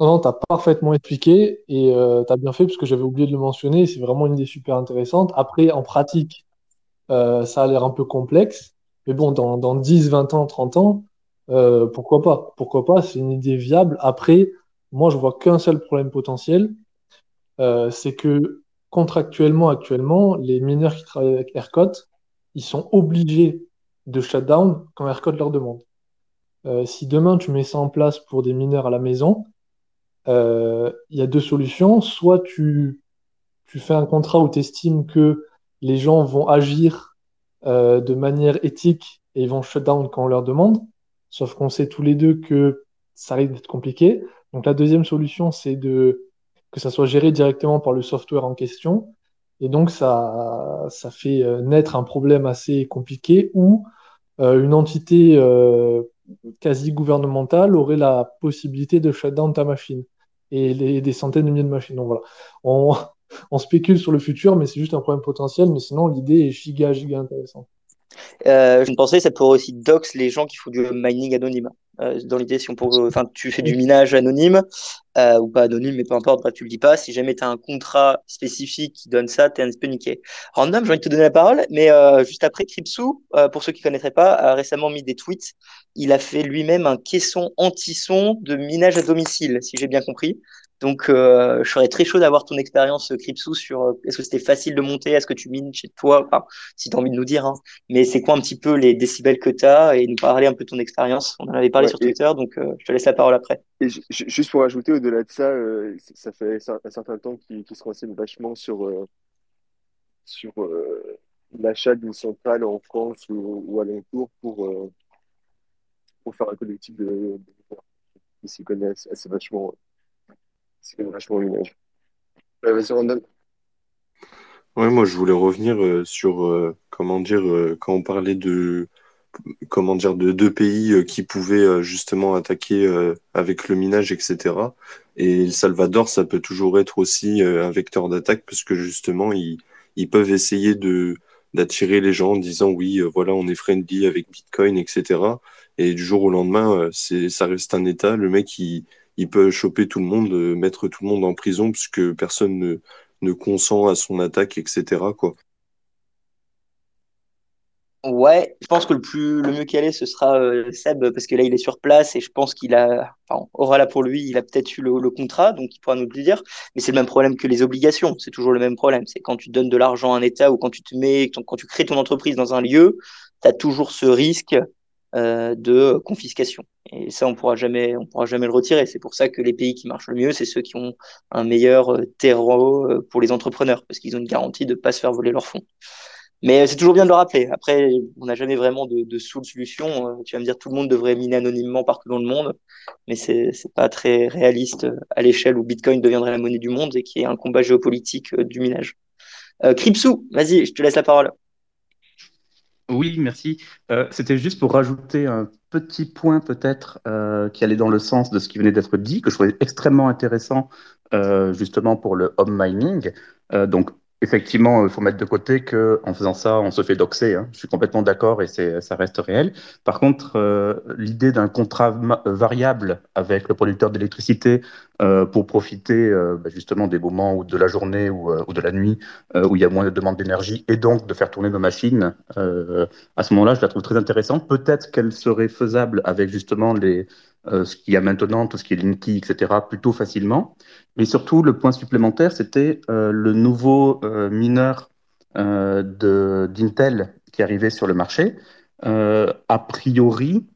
[SPEAKER 3] Non, non, tu as parfaitement expliqué et euh, tu as bien fait parce que j'avais oublié de le mentionner. C'est vraiment une idée super intéressante. Après, en pratique, euh, ça a l'air un peu complexe. Mais bon, dans, dans 10, 20 ans, 30 ans, euh, pourquoi pas? Pourquoi pas? C'est une idée viable. Après, moi, je vois qu'un seul problème potentiel. Euh, c'est que contractuellement, actuellement, les mineurs qui travaillent avec ERCOT, ils sont obligés de shutdown quand ERCOT leur demande. Euh, si demain tu mets ça en place pour des mineurs à la maison, euh, il y a deux solutions. Soit tu, tu fais un contrat où tu estimes que les gens vont agir euh, de manière éthique et ils vont shutdown quand on leur demande. Sauf qu'on sait tous les deux que ça risque d'être compliqué. Donc la deuxième solution, c'est de que ça soit géré directement par le software en question. Et donc ça, ça fait naître un problème assez compliqué où une entité quasi gouvernementale aurait la possibilité de shutdown ta machine et des centaines de milliers de machines. Donc voilà, on, on spécule sur le futur, mais c'est juste un problème potentiel. Mais sinon, l'idée est giga, giga intéressante.
[SPEAKER 1] Euh, je pensais ça pourrait aussi dox les gens qui font du mining anonyme. Euh, dans l'idée, si on pourrait, enfin, tu fais du minage anonyme euh, ou pas anonyme, mais peu importe, bref, tu le dis pas. Si jamais tu as un contrat spécifique qui donne ça, tu es un peu niqué. Random, j'ai envie de te donner la parole, mais euh, juste après, Kripsou, pour ceux qui connaîtraient pas, a récemment mis des tweets. Il a fait lui-même un caisson anti-son de minage à domicile, si j'ai bien compris. Donc, euh, je serais très chaud d'avoir ton expérience, Cripsou, sur euh, est-ce que c'était facile de monter, est-ce que tu mines chez toi, enfin, si tu as envie de nous dire, hein. mais c'est quoi un petit peu les décibels que tu as et nous parler un peu de ton expérience. On en avait parlé sur Twitter, donc euh, je te laisse la parole après.
[SPEAKER 2] Et juste pour ajouter, au-delà de ça, ça fait un certain temps qu'ils se renseignent vachement sur, sur l'achat d'une centrale en France ou, ou alentour pour, pour faire un collectif de, de... Ils s'y connaissent assez vachement. C'est vachement Randall.
[SPEAKER 4] Ouais, moi je voulais revenir euh, sur euh, comment dire euh, quand on parlait de comment dire de deux pays qui pouvaient justement attaquer avec le minage, etc. Et El Salvador, ça peut toujours être aussi un vecteur d'attaque parce que justement ils, ils peuvent essayer de d'attirer les gens en disant oui, voilà, on est friendly avec Bitcoin, etc. Et du jour au lendemain, c'est ça reste un État. Le mec, il, il peut choper tout le monde, euh, mettre tout le monde en prison puisque personne ne, consent à son attaque, etc. Quoi.
[SPEAKER 1] Ouais, je pense que le plus le mieux calé ce sera euh, Seb parce que là il est sur place et je pense qu'il a enfin, aura là pour lui, il a peut-être eu le, contrat donc il pourra nous le dire, mais c'est le même problème que les obligations, c'est toujours le même problème, c'est quand tu donnes de l'argent à un État ou quand tu te mets quand tu crées ton entreprise dans un lieu, tu as toujours ce risque euh, de confiscation. Et ça, on pourra jamais, on pourra jamais le retirer. C'est pour ça que les pays qui marchent le mieux, c'est ceux qui ont un meilleur euh, terreau euh, pour les entrepreneurs, parce qu'ils ont une garantie de ne pas se faire voler leurs fonds. Mais c'est toujours bien de le rappeler. Après, on n'a jamais vraiment de, de solution. Tu vas me dire tout le monde devrait miner anonymement partout dans le monde, mais c'est c'est pas très réaliste à l'échelle où Bitcoin deviendrait la monnaie du monde et qui est un combat géopolitique du minage. Euh, vas-y, je te laisse la parole.
[SPEAKER 5] Oui, merci. Euh, c'était juste pour rajouter un petit point peut-être euh, qui allait dans le sens de ce qui venait d'être dit, que je trouvais extrêmement intéressant euh, justement pour le home mining. donc Effectivement, il faut mettre de côté que en faisant ça, on se fait doxer. Hein. Je suis complètement d'accord et ça reste réel. Par contre, euh, l'idée d'un contrat variable avec le producteur d'électricité euh, pour profiter euh, bah, justement des moments ou de la journée ou, ou de la nuit où il y a moins de demande d'énergie et donc de faire tourner nos machines, à ce moment-là, je la trouve très intéressante. Peut-être qu'elle serait faisable avec justement les, euh, ce qu'il y a maintenant, tout ce qui est Linky, etc., plutôt facilement. Mais surtout, le point supplémentaire, c'était euh, le nouveau euh, mineur d'Intel qui arrivait sur le marché. a priori,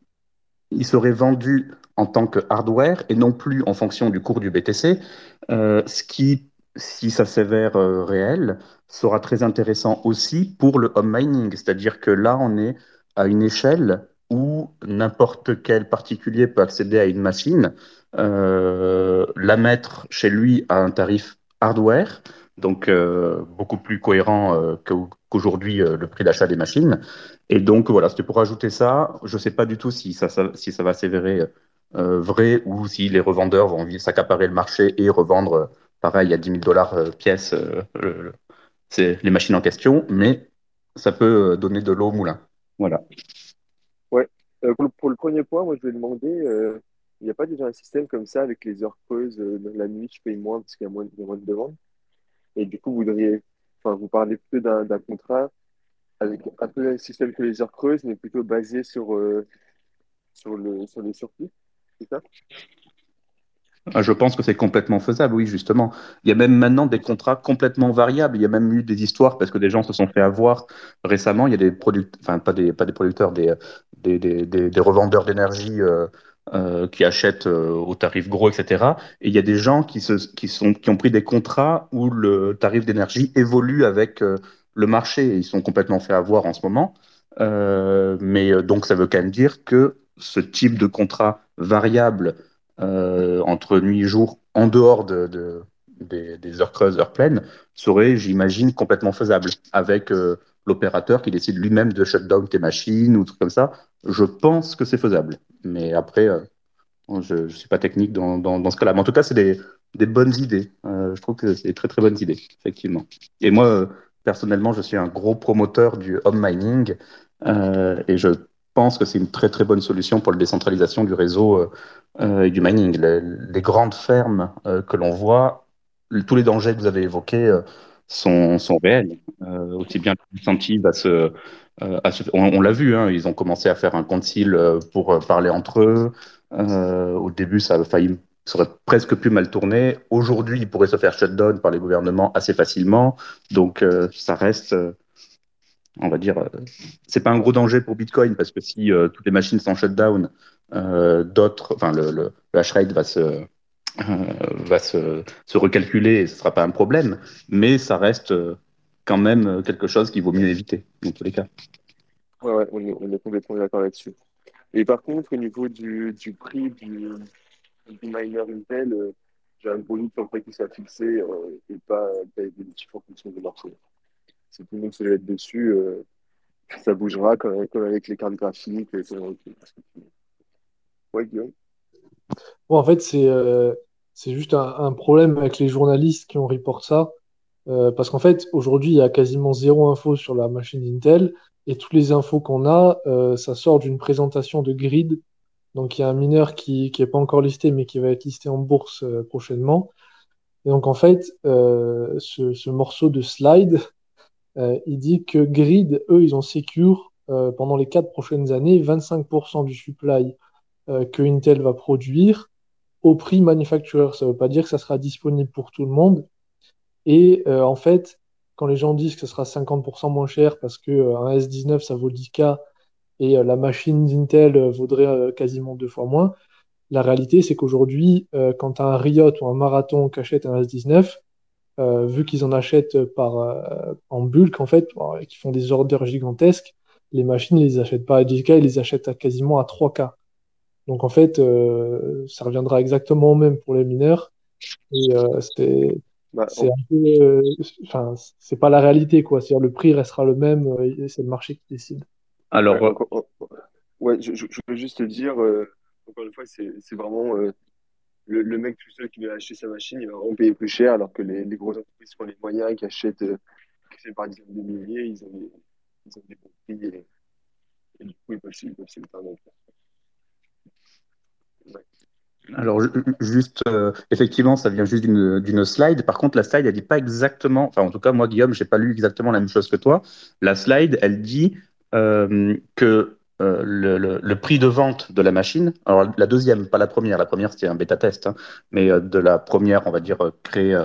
[SPEAKER 5] il serait vendu en tant que hardware et non plus en fonction du cours du BTC, ce qui, si ça s'avère réel, sera très intéressant aussi pour le home mining. C'est-à-dire que là, on est à une échelle où n'importe quel particulier peut accéder à une machine, euh, la mettre chez lui à un tarif hardware, donc euh, beaucoup plus cohérent euh, qu'aujourd'hui le prix d'achat des machines. Et donc voilà, c'était pour ajouter ça. Je ne sais pas du tout si ça, va s'avérer vrai ou si les revendeurs vont s'accaparer le marché et revendre pareil à 10 000 dollars pièce les machines en question, mais ça peut donner de l'eau au moulin. Voilà.
[SPEAKER 2] Ouais. pour, le, premier point, moi je vais demander il n'y a pas déjà un système comme ça avec les heures creuses euh, la nuit, je paye moins parce qu'il y a moins, de demandes. Et du coup, vous voudriez, enfin, vous parlez plutôt d'un contrat avec un peu le système que les heures creuses, mais plutôt basé sur, euh, sur, le, sur les surplus, c'est ça?
[SPEAKER 5] Je pense que c'est complètement faisable, oui, justement. Il y a même maintenant des contrats complètement variables. Il y a même eu des histoires parce que des gens se sont fait avoir récemment. Il y a des producteurs, enfin, pas des, producteurs, des, revendeurs d'énergie euh, euh, qui achètent euh, au tarif gros, etc. Et il y a des gens qui, qui ont pris des contrats où le tarif d'énergie évolue avec euh, le marché. Ils sont complètement fait avoir en ce moment. mais donc, ça veut quand même dire que ce type de contrat variable entre nuit et jour, en dehors de, de des, des, heures creuses, heures pleines, serait, j'imagine, complètement faisable avec l'opérateur qui décide lui-même de shutdown tes machines ou trucs comme ça. Je pense que c'est faisable. Mais après, euh, je ne suis pas technique dans, dans, ce cas-là. Mais en tout cas, c'est des, bonnes idées. Euh, je trouve que c'est des très très bonnes idées, effectivement. Et moi, euh, personnellement, je suis un gros promoteur du home mining et je pense que c'est une très très bonne solution pour la décentralisation du réseau et du mining. Les, grandes fermes que l'on voit, tous les dangers que vous avez évoqués sont, sont réels. aussi bien l'incentive à se euh, on, l'a vu, hein, ils ont commencé à faire un concile euh, pour euh, parler entre eux. au début, ça a failli ça aurait presque pu mal tourner. Aujourd'hui, il pourrait se faire shutdown par les gouvernements assez facilement. Donc, ça reste, on va dire, c'est pas un gros danger pour Bitcoin parce que si toutes les machines sont shutdown, d'autres, enfin, le, le, hash rate va se, va se, se, recalculer et ce sera pas un problème. Mais ça reste quand même euh, quelque chose qu'il vaut mieux éviter, dans tous les cas.
[SPEAKER 2] Ouais, ouais, on est, complètement d'accord là-dessus. Et par contre, au niveau du, du prix du, du miner Intel, euh, j'ai un doute sur le prix qui soit fixé euh, et pas, évolutif en fonction du marché. Si tout le monde se jette dessus, ça bougera comme, comme, avec les cartes graphiques. Et Guillaume
[SPEAKER 3] bon, En fait, c'est c'est juste un, problème avec les journalistes qui ont report ça. Euh, parce qu'en fait, aujourd'hui, il y a quasiment zéro info sur la machine Intel et toutes les infos qu'on a, euh, ça sort d'une présentation de Grid. Donc, il y a un mineur qui qui est pas encore listé, mais qui va être listé en bourse euh, prochainement. Et donc, en fait, ce, morceau de slide, il dit que Grid, eux, ils ont secure pendant les quatre prochaines années 25% du supply que Intel va produire au prix manufactureur. Ça veut pas dire que ça sera disponible pour tout le monde, et euh, en fait, quand les gens disent que ce sera 50% moins cher parce que euh, un S19 ça vaut 10K et euh, la machine d'Intel vaudrait quasiment deux fois moins, la réalité c'est qu'aujourd'hui, quand tu un Riot ou un Marathon qui achète un S19, vu qu'ils en achètent par, en bulk en fait, et qu'ils font des ordres gigantesques, les machines ils les achètent pas à 10K, ils les achètent à quasiment à 3K. Donc en fait, ça reviendra exactement au même pour les mineurs. Et c'est bah, c'est euh, enfin, pas la réalité, quoi. C'est-à-dire, le prix restera le même, euh, c'est le marché qui décide.
[SPEAKER 2] Alors, ouais, je, je, veux juste te dire, euh, encore une fois, c'est vraiment le, mec tout seul qui veut acheter sa machine, il va vraiment payer plus cher, alors que les, grosses entreprises qui ont les moyens, qui achètent, qui c'est par dizaines de milliers, ils ont des, ils bons prix et, du coup, ils peuvent, ils peuvent se le permettre.
[SPEAKER 5] Alors, juste, euh, effectivement, ça vient juste d'une slide. Par contre, la slide, elle dit pas exactement, enfin, en tout cas, moi, Guillaume, j'ai pas lu exactement la même chose que toi. La slide, elle dit euh, que euh, le, prix de vente de la machine, alors la deuxième, pas la première, la première, c'était un bêta test, hein, mais de la première, on va dire, créée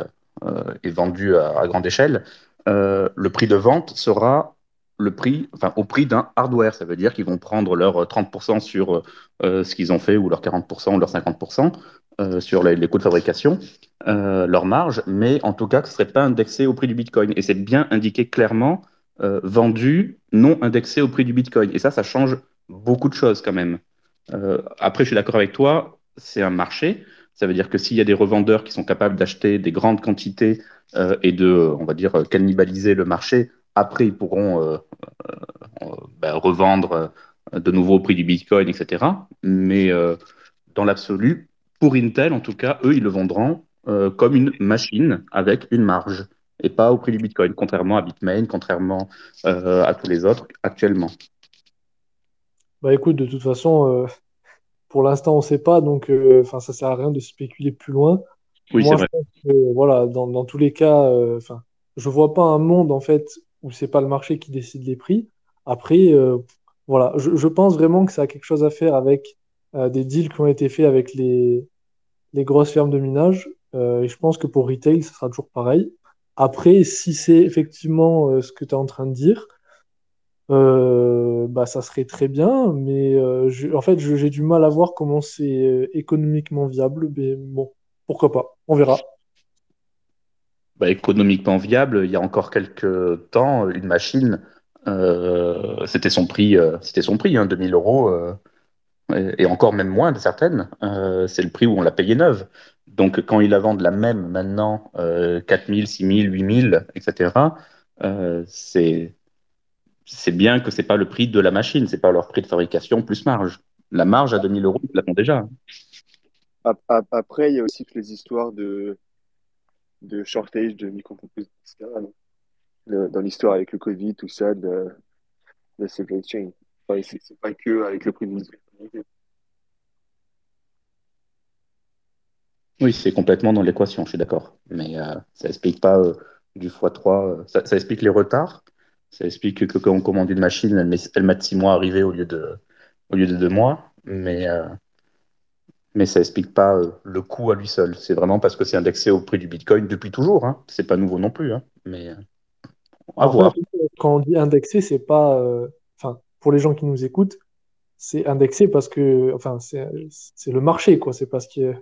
[SPEAKER 5] et vendue à, grande échelle, le prix de vente sera le prix, enfin, au prix d'un hardware. Ça veut dire qu'ils vont prendre leur 30% sur euh, ce qu'ils ont fait, ou leur 40% ou leur 50% euh, sur les, coûts de fabrication, euh, leur marge, mais en tout cas, ce ne serait pas indexé au prix du Bitcoin. Et c'est bien indiqué clairement, vendu, non indexé au prix du Bitcoin. Et ça, ça change beaucoup de choses quand même. Euh, après, je suis d'accord avec toi, c'est un marché. Ça veut dire que s'il y a des revendeurs qui sont capables d'acheter des grandes quantités euh, et de, on va dire, cannibaliser le marché, après, ils pourront euh, ben, revendre de nouveau au prix du Bitcoin, etc. Mais dans l'absolu, pour Intel, en tout cas, eux, ils le vendront comme une machine avec une marge et pas au prix du Bitcoin, contrairement à Bitmain, contrairement à tous les autres actuellement.
[SPEAKER 3] Bah écoute, de toute façon, euh, pour l'instant, on ne sait pas, donc euh, ça sert à rien de spéculer plus loin.
[SPEAKER 5] Oui, c'est
[SPEAKER 3] Moi, je
[SPEAKER 5] vrai.
[SPEAKER 3] pense que, voilà, dans, dans tous les cas, euh, enfin, je vois pas un monde en fait où c'est pas le marché qui décide les prix. Après, euh, voilà, je, je pense vraiment que ça a quelque chose à faire avec euh, des deals qui ont été faits avec les, les grosses fermes de minage. Euh, et je pense que pour retail, ça sera toujours pareil. Après, si c'est effectivement euh, ce que tu es en train de dire, euh, bah, ça serait très bien, mais euh, en fait, j'ai du mal à voir comment c'est économiquement viable. Mais bon, pourquoi pas, on verra.
[SPEAKER 5] Bah, économiquement viable, il y a encore quelques temps, une machine, c'était son prix, c'était son prix, hein, 2000 euros, euh, et, et encore même moins de certaines. C'est le prix où on l'a payé neuve. Donc quand ils la vendent la même maintenant, euh, 4000, 6000, 8000, etc., euh, c'est bien que c'est pas le prix de la machine, c'est pas leur prix de fabrication plus marge. La marge à 2000 euros, ils l'avons déjà.
[SPEAKER 2] Ap- ap- Après, il y a aussi toutes les histoires de, de shortage de microcomposants, etc. dans l'histoire avec le Covid, tout ça, de, de supply chain. Enfin, c'est pas que avec le prix du
[SPEAKER 5] Oui, c'est complètement dans l'équation, je suis d'accord. Mais euh, ça explique pas euh, du x3. euh, ça, ça explique les retards. Ça explique que quand on commande une machine, elle met, elle met six mois à arriver au lieu de, au lieu de deux mois. Mais, mais ça explique pas le coût à lui seul. C'est vraiment parce que c'est indexé au prix du Bitcoin depuis toujours. Hein. C'est pas nouveau non plus. Hein. Mais à voir.
[SPEAKER 3] quand on dit indexé, c'est pas, enfin, pour les gens qui nous écoutent, c'est indexé parce que, enfin, c'est c'est le marché, quoi. C'est parce que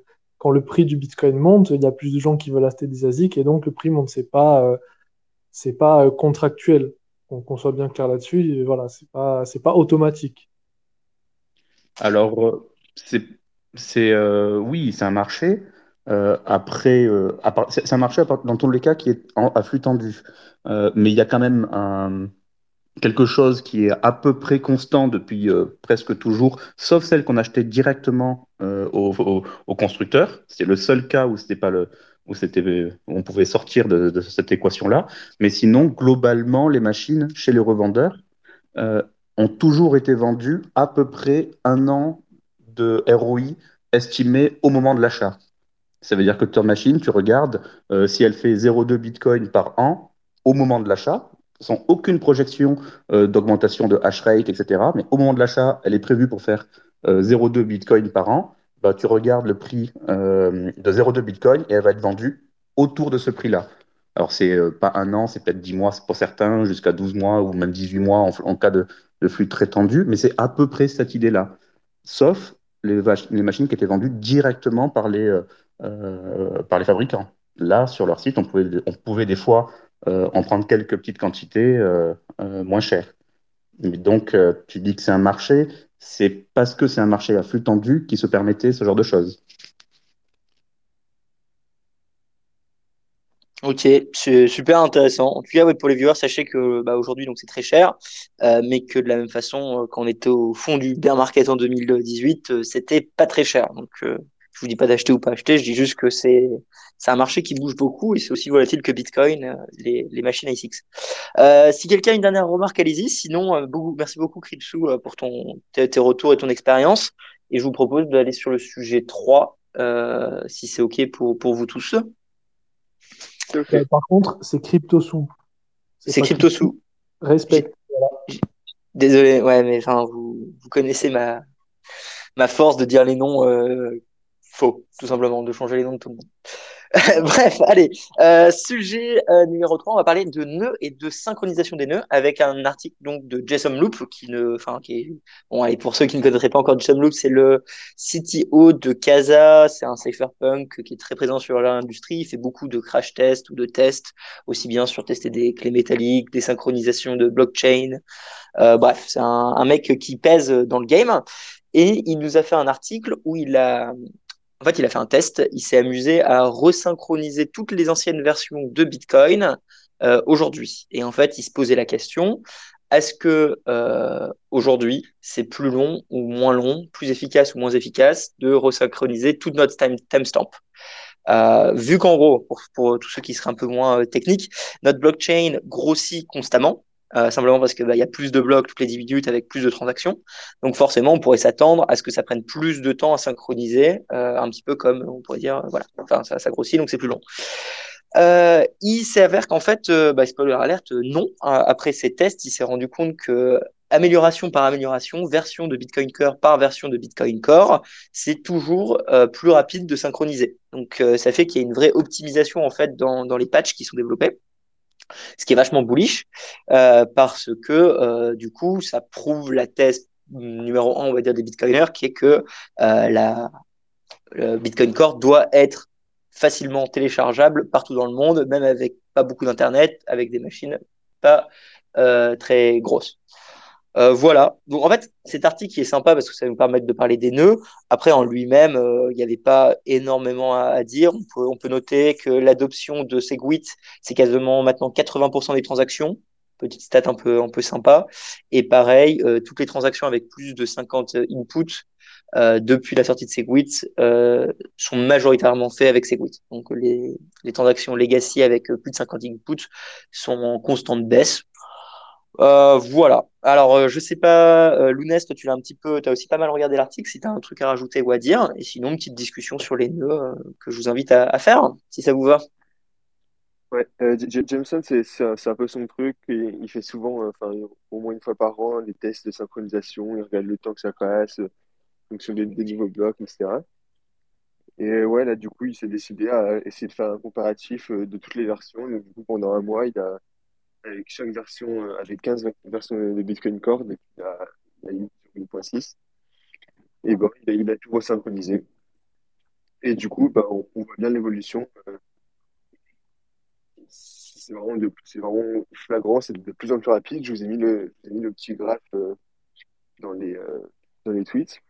[SPEAKER 3] quand le prix du Bitcoin monte, il y a plus de gens qui veulent acheter des ASIC et donc le prix monte. C'est pas, euh, c'est pas euh, contractuel. Qu'on soit bien clair là-dessus. et Voilà, c'est pas, c'est pas automatique.
[SPEAKER 5] Alors, euh, c'est, c'est, euh, oui, c'est un marché. Euh, après, euh, c'est un marché dans tous les cas qui est en- à flux tendu. Euh, mais il y a quand même un, quelque chose qui est à peu près constant depuis euh, presque toujours, sauf celle qu'on achetait directement euh, au, constructeur. C'est le seul cas où c'était pas le, où c'était, on pouvait sortir de, cette équation-là. Mais sinon, globalement, les machines chez les revendeurs euh, ont toujours été vendues à peu près un an de ROI estimé au moment de l'achat. Ça veut dire que ta machine, tu regardes si elle fait 0,2 Bitcoin par an au moment de l'achat, sans aucune projection euh, d'augmentation de hash rate, etc. Mais au moment de l'achat, elle est prévue pour faire euh, 0,2 Bitcoin par an. Bah, tu regardes le prix euh, de 0,2 Bitcoin et elle va être vendue autour de ce prix-là. Alors, c'est euh, pas un an, c'est peut-être 10 mois pour certains, jusqu'à 12 mois ou même 18 mois en, cas de, flux très tendu, mais c'est à peu près cette idée-là. Sauf les, les machines qui étaient vendues directement par les, euh, euh, par les fabricants. Là, sur leur site, on pouvait, on pouvait des fois euh, en prendre quelques petites quantités euh, euh, moins chères. Donc, euh, tu dis que c'est un marché, c'est parce que c'est un marché à flux tendu qui se permettait ce genre de choses.
[SPEAKER 1] Ok, c'est super intéressant. En tout cas, pour les viewers, sachez que bah, aujourd'hui, donc c'est très cher, euh, mais que de la même façon, euh, quand on était au fond du bear market en 2018, euh, c'était pas très cher. Euh, je vous dis pas d'acheter ou pas acheter, je dis juste que c'est c'est un marché qui bouge beaucoup et c'est aussi volatile que Bitcoin, euh, les, les machines ASIC. Euh, si quelqu'un a une dernière remarque, allez-y. Sinon, euh, beaucoup, merci beaucoup, Kritsu, euh, pour ton, tes, tes retours et ton expérience. Et je vous propose d'aller sur le sujet 3, euh, si c'est OK pour, pour vous tous.
[SPEAKER 3] Euh, par contre, c'est CryptoSou.
[SPEAKER 1] C'est
[SPEAKER 3] pas
[SPEAKER 1] CryptoSou.
[SPEAKER 3] Respect.
[SPEAKER 1] Désolé, ouais, mais enfin, vous, vous connaissez ma, ma force de dire les noms euh, faux, tout simplement, de changer les noms de tout le monde. Bref, allez. Euh, sujet euh, numéro 3, on va parler de nœuds et de synchronisation des nœuds avec un article donc de Jason Loop qui ne, enfin, qui est, bon, allez, pour ceux qui ne connaîtraient pas encore Jason Loop, c'est le CTO de Casa. C'est un cypherpunk qui est très présent sur l'industrie. Il fait beaucoup de crash tests ou de tests, aussi bien sur tester des clés métalliques, des synchronisations de blockchain. Euh, bref, c'est un, un mec qui pèse dans le game. Et il nous a fait un article où il a, en fait, il a fait un test. Il s'est amusé à resynchroniser toutes les anciennes versions de Bitcoin euh, aujourd'hui. Et en fait, il se posait la question est-ce que euh, aujourd'hui, c'est plus long ou moins long, plus efficace ou moins efficace de resynchroniser toute notre time, timestamp? Euh, vu qu'en gros, pour, pour, tous ceux qui seraient un peu moins techniques, notre blockchain grossit constamment. Euh, simplement parce qu'il bah, y a plus de blocs toutes les 10 minutes avec plus de transactions. Donc forcément, on pourrait s'attendre à ce que ça prenne plus de temps à synchroniser, euh, un petit peu comme on pourrait dire, voilà, enfin ça, ça grossit, donc c'est plus long. Euh, il s'avère qu'en fait, euh, bah, spoiler alerte, non. Après ces tests, il s'est rendu compte que amélioration par amélioration, version de Bitcoin Core par version de Bitcoin Core, c'est toujours euh, plus rapide de synchroniser. Donc euh, ça fait qu'il y a une vraie optimisation en fait dans, dans les patchs qui sont développés ce qui est vachement bullish euh, parce que euh, du coup ça prouve la thèse numéro un on va dire des bitcoiners qui est que euh, la le Bitcoin Core doit être facilement téléchargeable partout dans le monde même avec pas beaucoup d'internet avec des machines pas très grosses euh, voilà. Donc en fait, cet article qui est sympa parce que ça va nous permettre de parler des nœuds. Après, en lui-même, euh, il n'y avait pas énormément à, dire. On peut, noter que l'adoption de Segwit, c'est quasiment maintenant 80% des transactions. Petite stat un peu, un peu sympa. Et pareil, euh, toutes les transactions avec plus de 50 inputs depuis la sortie de Segwit sont majoritairement faites avec Segwit. Donc les, les transactions legacy avec plus de 50 inputs sont en constante baisse. Euh, voilà. Alors, euh, je sais pas, euh, tu l'as un petit peu, tu as aussi pas mal regardé l'article, si tu as un truc à rajouter ou à dire. Et sinon, une petite discussion sur les nœuds euh, que je vous invite à, faire, si ça vous va.
[SPEAKER 2] Ouais, Jameson, c'est un peu son truc. Il fait souvent, au moins une fois par an, des tests de synchronisation. Il regarde le temps que ça passe, fonction des, des nouveaux blocs, etc. Et ouais, là, du coup, il s'est décidé à essayer de faire un comparatif de toutes les versions. Donc, du coup, pendant un mois, il a avec chaque version, euh, avec 15 versions de Bitcoin Core, depuis la, la 8.6. Et bon, il a, il a tout resynchronisé. Et du coup, bah, on, voit bien l'évolution. Euh, c'est vraiment, de, vraiment flagrant, c'est de plus en plus rapide. Je vous ai mis le, mis le petit graphe euh, dans, les, euh, dans les tweets.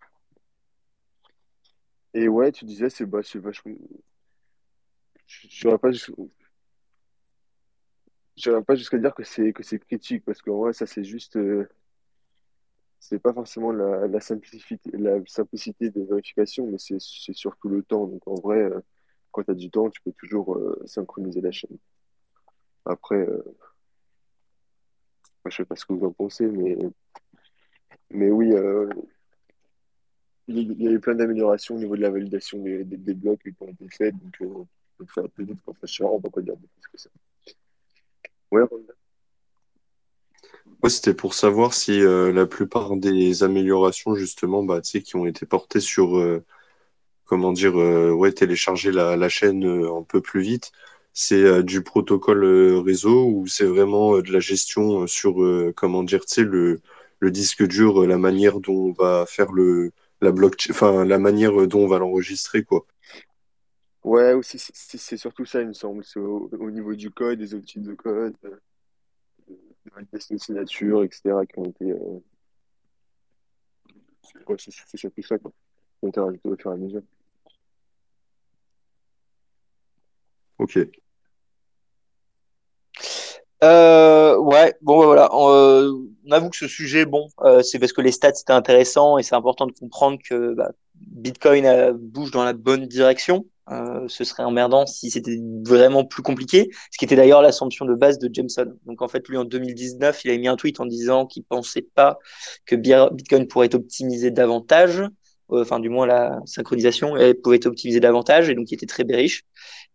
[SPEAKER 2] Et ouais, tu disais, c'est bah, vachement. Je ne pas je n'irai pas jusqu'à dire que c'est que c'est critique parce qu'en vrai ça c'est juste euh, c'est pas forcément la, la simplicité la simplicité des vérifications mais c'est c'est surtout le temps. Donc en vrai euh, quand tu as du temps tu peux toujours euh, synchroniser la chaîne. Après euh, je sais pas ce que vous en pensez mais mais oui euh, il y a eu plein d'améliorations au niveau de la validation des, des, blocs qui ont été faits. Donc on peut faire plus vite qu'en on va pas dire plus que ça
[SPEAKER 4] c'était pour savoir si euh, la plupart des améliorations, justement, bah, qui ont été portées sur, euh, comment dire, euh, télécharger la, chaîne un peu plus vite, c'est du protocole réseau ou c'est vraiment de la gestion sur, comment dire, le, le disque dur, la manière dont on va faire le, la blockchain, enfin, la manière dont on va l'enregistrer, quoi.
[SPEAKER 2] Ouais, aussi, c'est surtout ça, il me semble. C'est au, au, niveau du code, des outils de code. de validation de signature, etc., qui ont été. Euh... Ouais, c'est surtout ça, quoi. Qui ont été rajoutés au fur et à mesure.
[SPEAKER 4] Ok.
[SPEAKER 1] Euh, ouais, bon, bah, voilà. On, euh, on, avoue que ce sujet, bon, euh, c'est parce que les stats c'était intéressant et c'est important de comprendre que bah, Bitcoin euh, bouge dans la bonne direction. Euh, ce serait emmerdant si c'était vraiment plus compliqué, ce qui était d'ailleurs l'assumption de base de Jameson. Donc en fait, lui en 2019, il a mis un tweet en disant qu'il pensait pas que Bitcoin pourrait être optimisé davantage, euh, enfin du moins la synchronisation elle pouvait être optimisée davantage, et donc il était très bearish.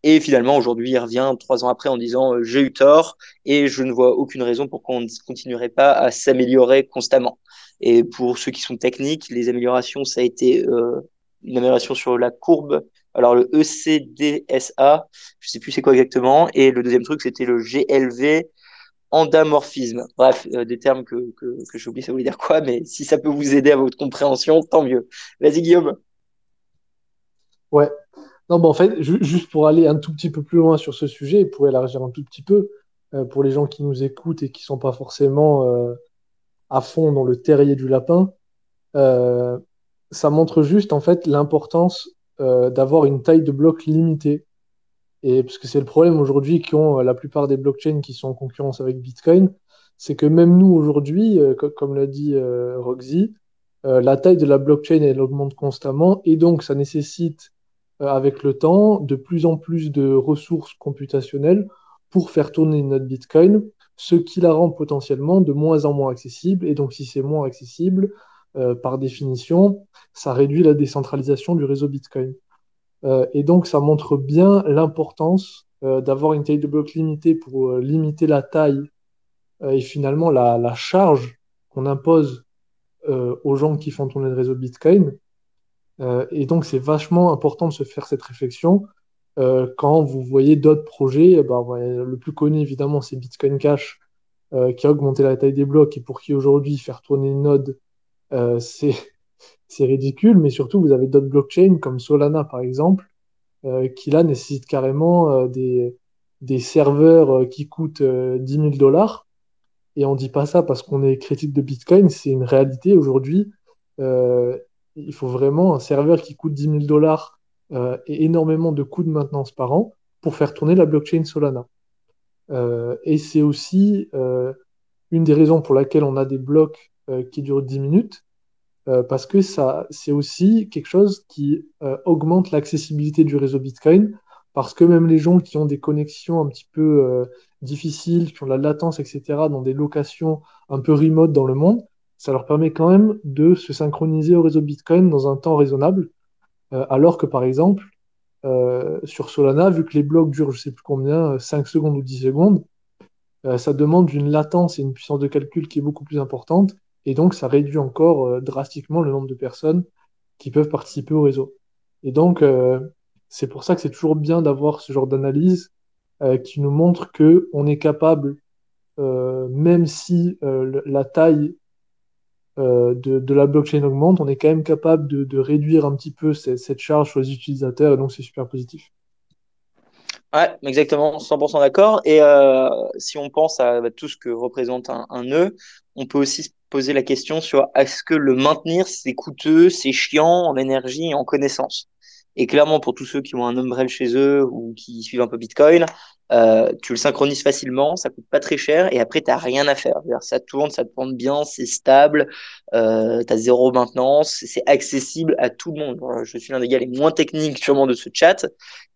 [SPEAKER 1] Et finalement, aujourd'hui, il revient trois ans après en disant euh, j'ai eu tort et je ne vois aucune raison pour qu'on ne continuerait pas à s'améliorer constamment. Et pour ceux qui sont techniques, les améliorations, ça a été euh, une amélioration sur la courbe. Alors le ECDSA, je sais plus c'est quoi exactement. Et le deuxième truc, c'était le GLV endamorphisme. Bref, euh, des termes que, que, que j'ai oublié, ça voulait dire quoi, mais si ça peut vous aider à votre compréhension, tant mieux. Vas-y Guillaume.
[SPEAKER 3] Ouais. Non, bon, en fait, juste pour aller un tout petit peu plus loin sur ce sujet, pour élargir un tout petit peu, euh, pour les gens qui nous écoutent et qui sont pas forcément euh, à fond dans le terrier du lapin, ça montre juste en fait l'importance d'avoir une taille de bloc limitée et parce que c'est le problème aujourd'hui qu'ont euh, la plupart des blockchains qui sont en concurrence avec Bitcoin, c'est que même nous aujourd'hui, euh, comme l'a dit euh, Roxy, la taille de la blockchain elle augmente constamment et donc ça nécessite avec le temps de plus en plus de ressources computationnelles pour faire tourner notre Bitcoin, ce qui la rend potentiellement de moins en moins accessible. Et donc si c'est moins accessible, par définition, ça réduit la décentralisation du réseau Bitcoin. Euh, et donc, ça montre bien l'importance euh, d'avoir une taille de bloc limitée pour euh, limiter la taille et finalement la, la charge qu'on impose aux gens qui font tourner le réseau Bitcoin. et donc, c'est vachement important de se faire cette réflexion quand vous voyez d'autres projets. Eh ben, le plus connu, évidemment, c'est Bitcoin Cash, qui a augmenté la taille des blocs et pour qui aujourd'hui faire tourner une node, c'est c'est ridicule, mais surtout, vous avez d'autres blockchains comme Solana, par exemple, euh, qui là nécessitent carrément euh, des, des serveurs euh, qui coûtent 10 000 dollars. Et on dit pas ça parce qu'on est critique de Bitcoin, c'est une réalité aujourd'hui. il faut vraiment un serveur qui coûte 10 000 dollars et énormément de coûts de maintenance par an pour faire tourner la blockchain Solana. et c'est aussi une des raisons pour laquelle on a des blocs qui durent 10 minutes, euh, parce que ça, c'est aussi quelque chose qui euh, augmente l'accessibilité du réseau Bitcoin, parce que même les gens qui ont des connexions un petit peu euh, difficiles, qui ont la latence, etc., dans des locations un peu remote dans le monde, ça leur permet quand même de se synchroniser au réseau Bitcoin dans un temps raisonnable, alors que par exemple, sur Solana, vu que les blocs durent, je sais plus combien, 5 secondes ou 10 secondes, ça demande une latence et une puissance de calcul qui est beaucoup plus importante, et donc, ça réduit encore euh, drastiquement le nombre de personnes qui peuvent participer au réseau. Et donc, euh, c'est pour ça que c'est toujours bien d'avoir ce genre d'analyse euh, qui nous montre que on est capable, même si la taille de, de, la blockchain augmente, on est quand même capable de, de réduire un petit peu cette, cette charge sur les utilisateurs, et donc c'est super positif.
[SPEAKER 1] Ouais, exactement, 100% d'accord. Et euh, si on pense à tout ce que représente un, un nœud, on peut aussi poser la question sur est-ce que le maintenir, c'est coûteux, c'est chiant en énergie et en connaissance? Et clairement, pour tous ceux qui ont un umbrel chez eux ou qui suivent un peu Bitcoin, euh, tu le synchronises facilement, ça coûte pas très cher et après, tu rien à faire. Ça tourne, ça tourne bien, c'est stable, euh, tu as zéro maintenance, c'est accessible à tout le monde. Je suis l'un des gars les moins techniques sûrement de ce chat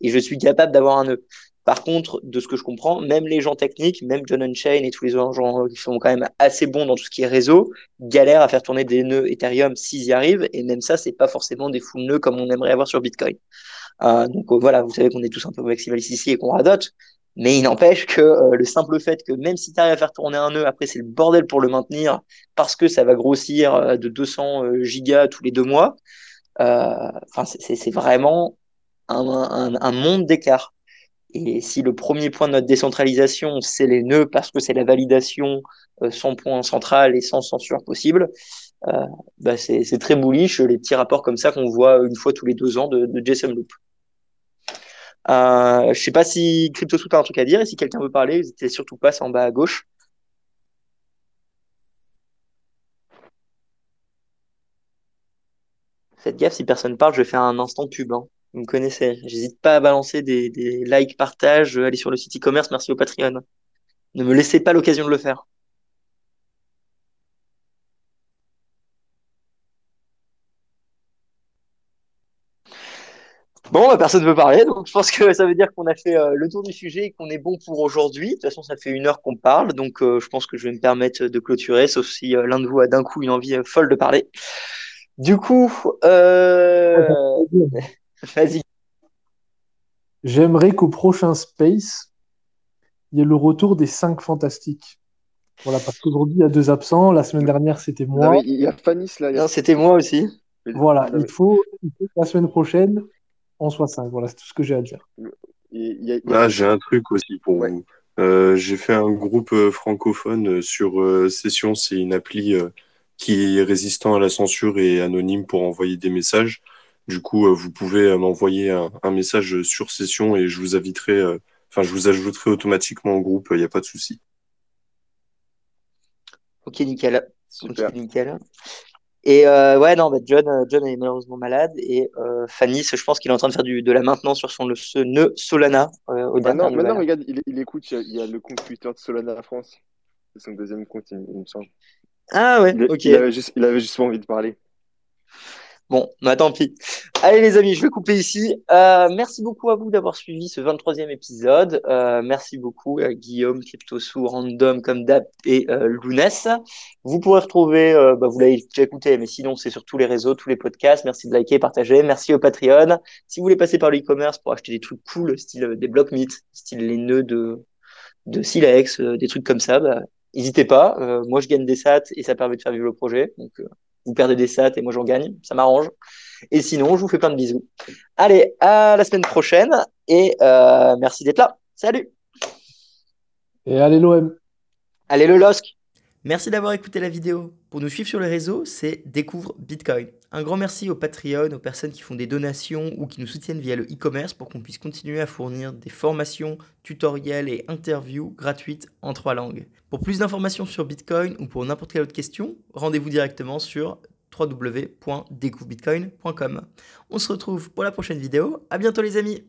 [SPEAKER 1] et je suis capable d'avoir un nœud. Par contre, de ce que je comprends, même les gens techniques, même John Unchain et tous les autres gens qui sont quand même assez bons dans tout ce qui est réseau, galèrent à faire tourner des nœuds Ethereum s'ils y arrivent. Et même ça, c'est pas forcément des full nœuds comme on aimerait avoir sur Bitcoin. Euh, donc euh, voilà, vous savez qu'on est tous un peu maximalistes ici et qu'on radote. Mais il n'empêche que euh, le simple fait que même si tu arrives à faire tourner un nœud, après c'est le bordel pour le maintenir parce que ça va grossir de 200 gigas tous les deux mois. Enfin, c'est vraiment un, monde d'écart. Et si le premier point de notre décentralisation, c'est les nœuds parce que c'est la validation euh, sans point central et sans censure possible, euh, bah c'est très bullish les petits rapports comme ça qu'on voit une fois tous les deux ans de, de JSON Loop. Euh, je sais pas si CryptoSout a un truc à dire et si quelqu'un veut parler, n'hésitez surtout pas, c'est en bas à gauche. Faites gaffe, si personne parle, je vais faire un instant pub. Hein. Vous me connaissez. J'hésite pas à balancer des, likes, partages, aller sur le site e-commerce, merci au Patreon. Ne me laissez pas l'occasion de le faire. Bon, bah, personne ne veut parler, donc je pense que ça veut dire qu'on a fait euh, le tour du sujet et qu'on est bon pour aujourd'hui. De toute façon, ça fait une heure qu'on parle, donc euh, je pense que je vais me permettre de clôturer, sauf si euh, l'un de vous a d'un coup une envie folle de parler. Du coup, Vas-y.
[SPEAKER 3] J'aimerais qu'au prochain Space, il y ait le retour des cinq fantastiques. Voilà, parce qu'aujourd'hui, il y a deux absents. La semaine dernière, c'était moi.
[SPEAKER 2] il y a Fanis là.
[SPEAKER 1] C'était moi aussi.
[SPEAKER 3] Voilà, il faut, il faut que la semaine prochaine, on soit 5. Voilà, c'est tout ce que j'ai à dire.
[SPEAKER 2] Il y a- il y a-
[SPEAKER 4] Là, j'ai un truc aussi pour
[SPEAKER 2] Ouais.
[SPEAKER 4] vous. Euh, j'ai fait un groupe euh, francophone euh, sur euh, Session. C'est une appli euh, qui est résistant à la censure et anonyme pour envoyer des messages. Du coup, euh, vous pouvez euh, m'envoyer un, un message sur Session et je vous inviterai, euh, enfin, je vous ajouterai automatiquement au groupe. Il n'y a pas de souci.
[SPEAKER 1] Ok, nickel.
[SPEAKER 2] Super.
[SPEAKER 1] Ok, nickel. Et euh, ouais, non, bah John, John est malheureusement malade. Et euh, Fanny, je pense qu'il est en train de faire du, de la maintenance sur son le, ce nœud Solana euh,
[SPEAKER 2] Maintenant,
[SPEAKER 1] dernières
[SPEAKER 2] maintenant,
[SPEAKER 1] nouvelles.
[SPEAKER 2] regarde, il, il écoute, il y, a, il y a le compte Twitter de Solana France. C'est son deuxième compte, il, il me semble.
[SPEAKER 1] Ah ouais,
[SPEAKER 2] Il,
[SPEAKER 1] ok.
[SPEAKER 2] il avait juste, il avait juste envie de parler.
[SPEAKER 1] Bon, bah tant pis. Allez les amis, je vais couper ici. Euh, merci beaucoup à vous d'avoir suivi ce 23e épisode. Euh, merci beaucoup à Guillaume, Cryptosou, Random comme et euh, Lounès. Vous pourrez retrouver, euh, bah, vous l'avez déjà écouté, mais sinon c'est sur tous les réseaux, tous les podcasts. Merci de liker, partager. Merci au Patreon. Si vous voulez passer par le e-commerce pour acheter des trucs cool, style des blocs mythes, style les nœuds de, de Silex, des trucs comme ça, bah, n'hésitez pas. Moi je gagne des sats et ça permet de faire vivre le projet. Vous perdez des sats et moi j'en gagne, ça m'arrange. Et sinon, je vous fais plein de bisous. Allez, à la semaine prochaine et euh, merci d'être là. Salut.
[SPEAKER 3] Et allez l'OM.
[SPEAKER 1] Allez le LOSC.
[SPEAKER 6] Merci d'avoir écouté la vidéo. Pour nous suivre sur les réseaux, c'est Découvre Bitcoin. Un grand merci aux Patreon, aux personnes qui font des donations ou qui nous soutiennent via le e-commerce pour qu'on puisse continuer à fournir des formations, tutoriels et interviews gratuites en trois langues. Pour plus d'informations sur Bitcoin ou pour n'importe quelle autre question, rendez-vous directement sur www.découvrebitcoin.com. On se retrouve pour la prochaine vidéo. À bientôt les amis.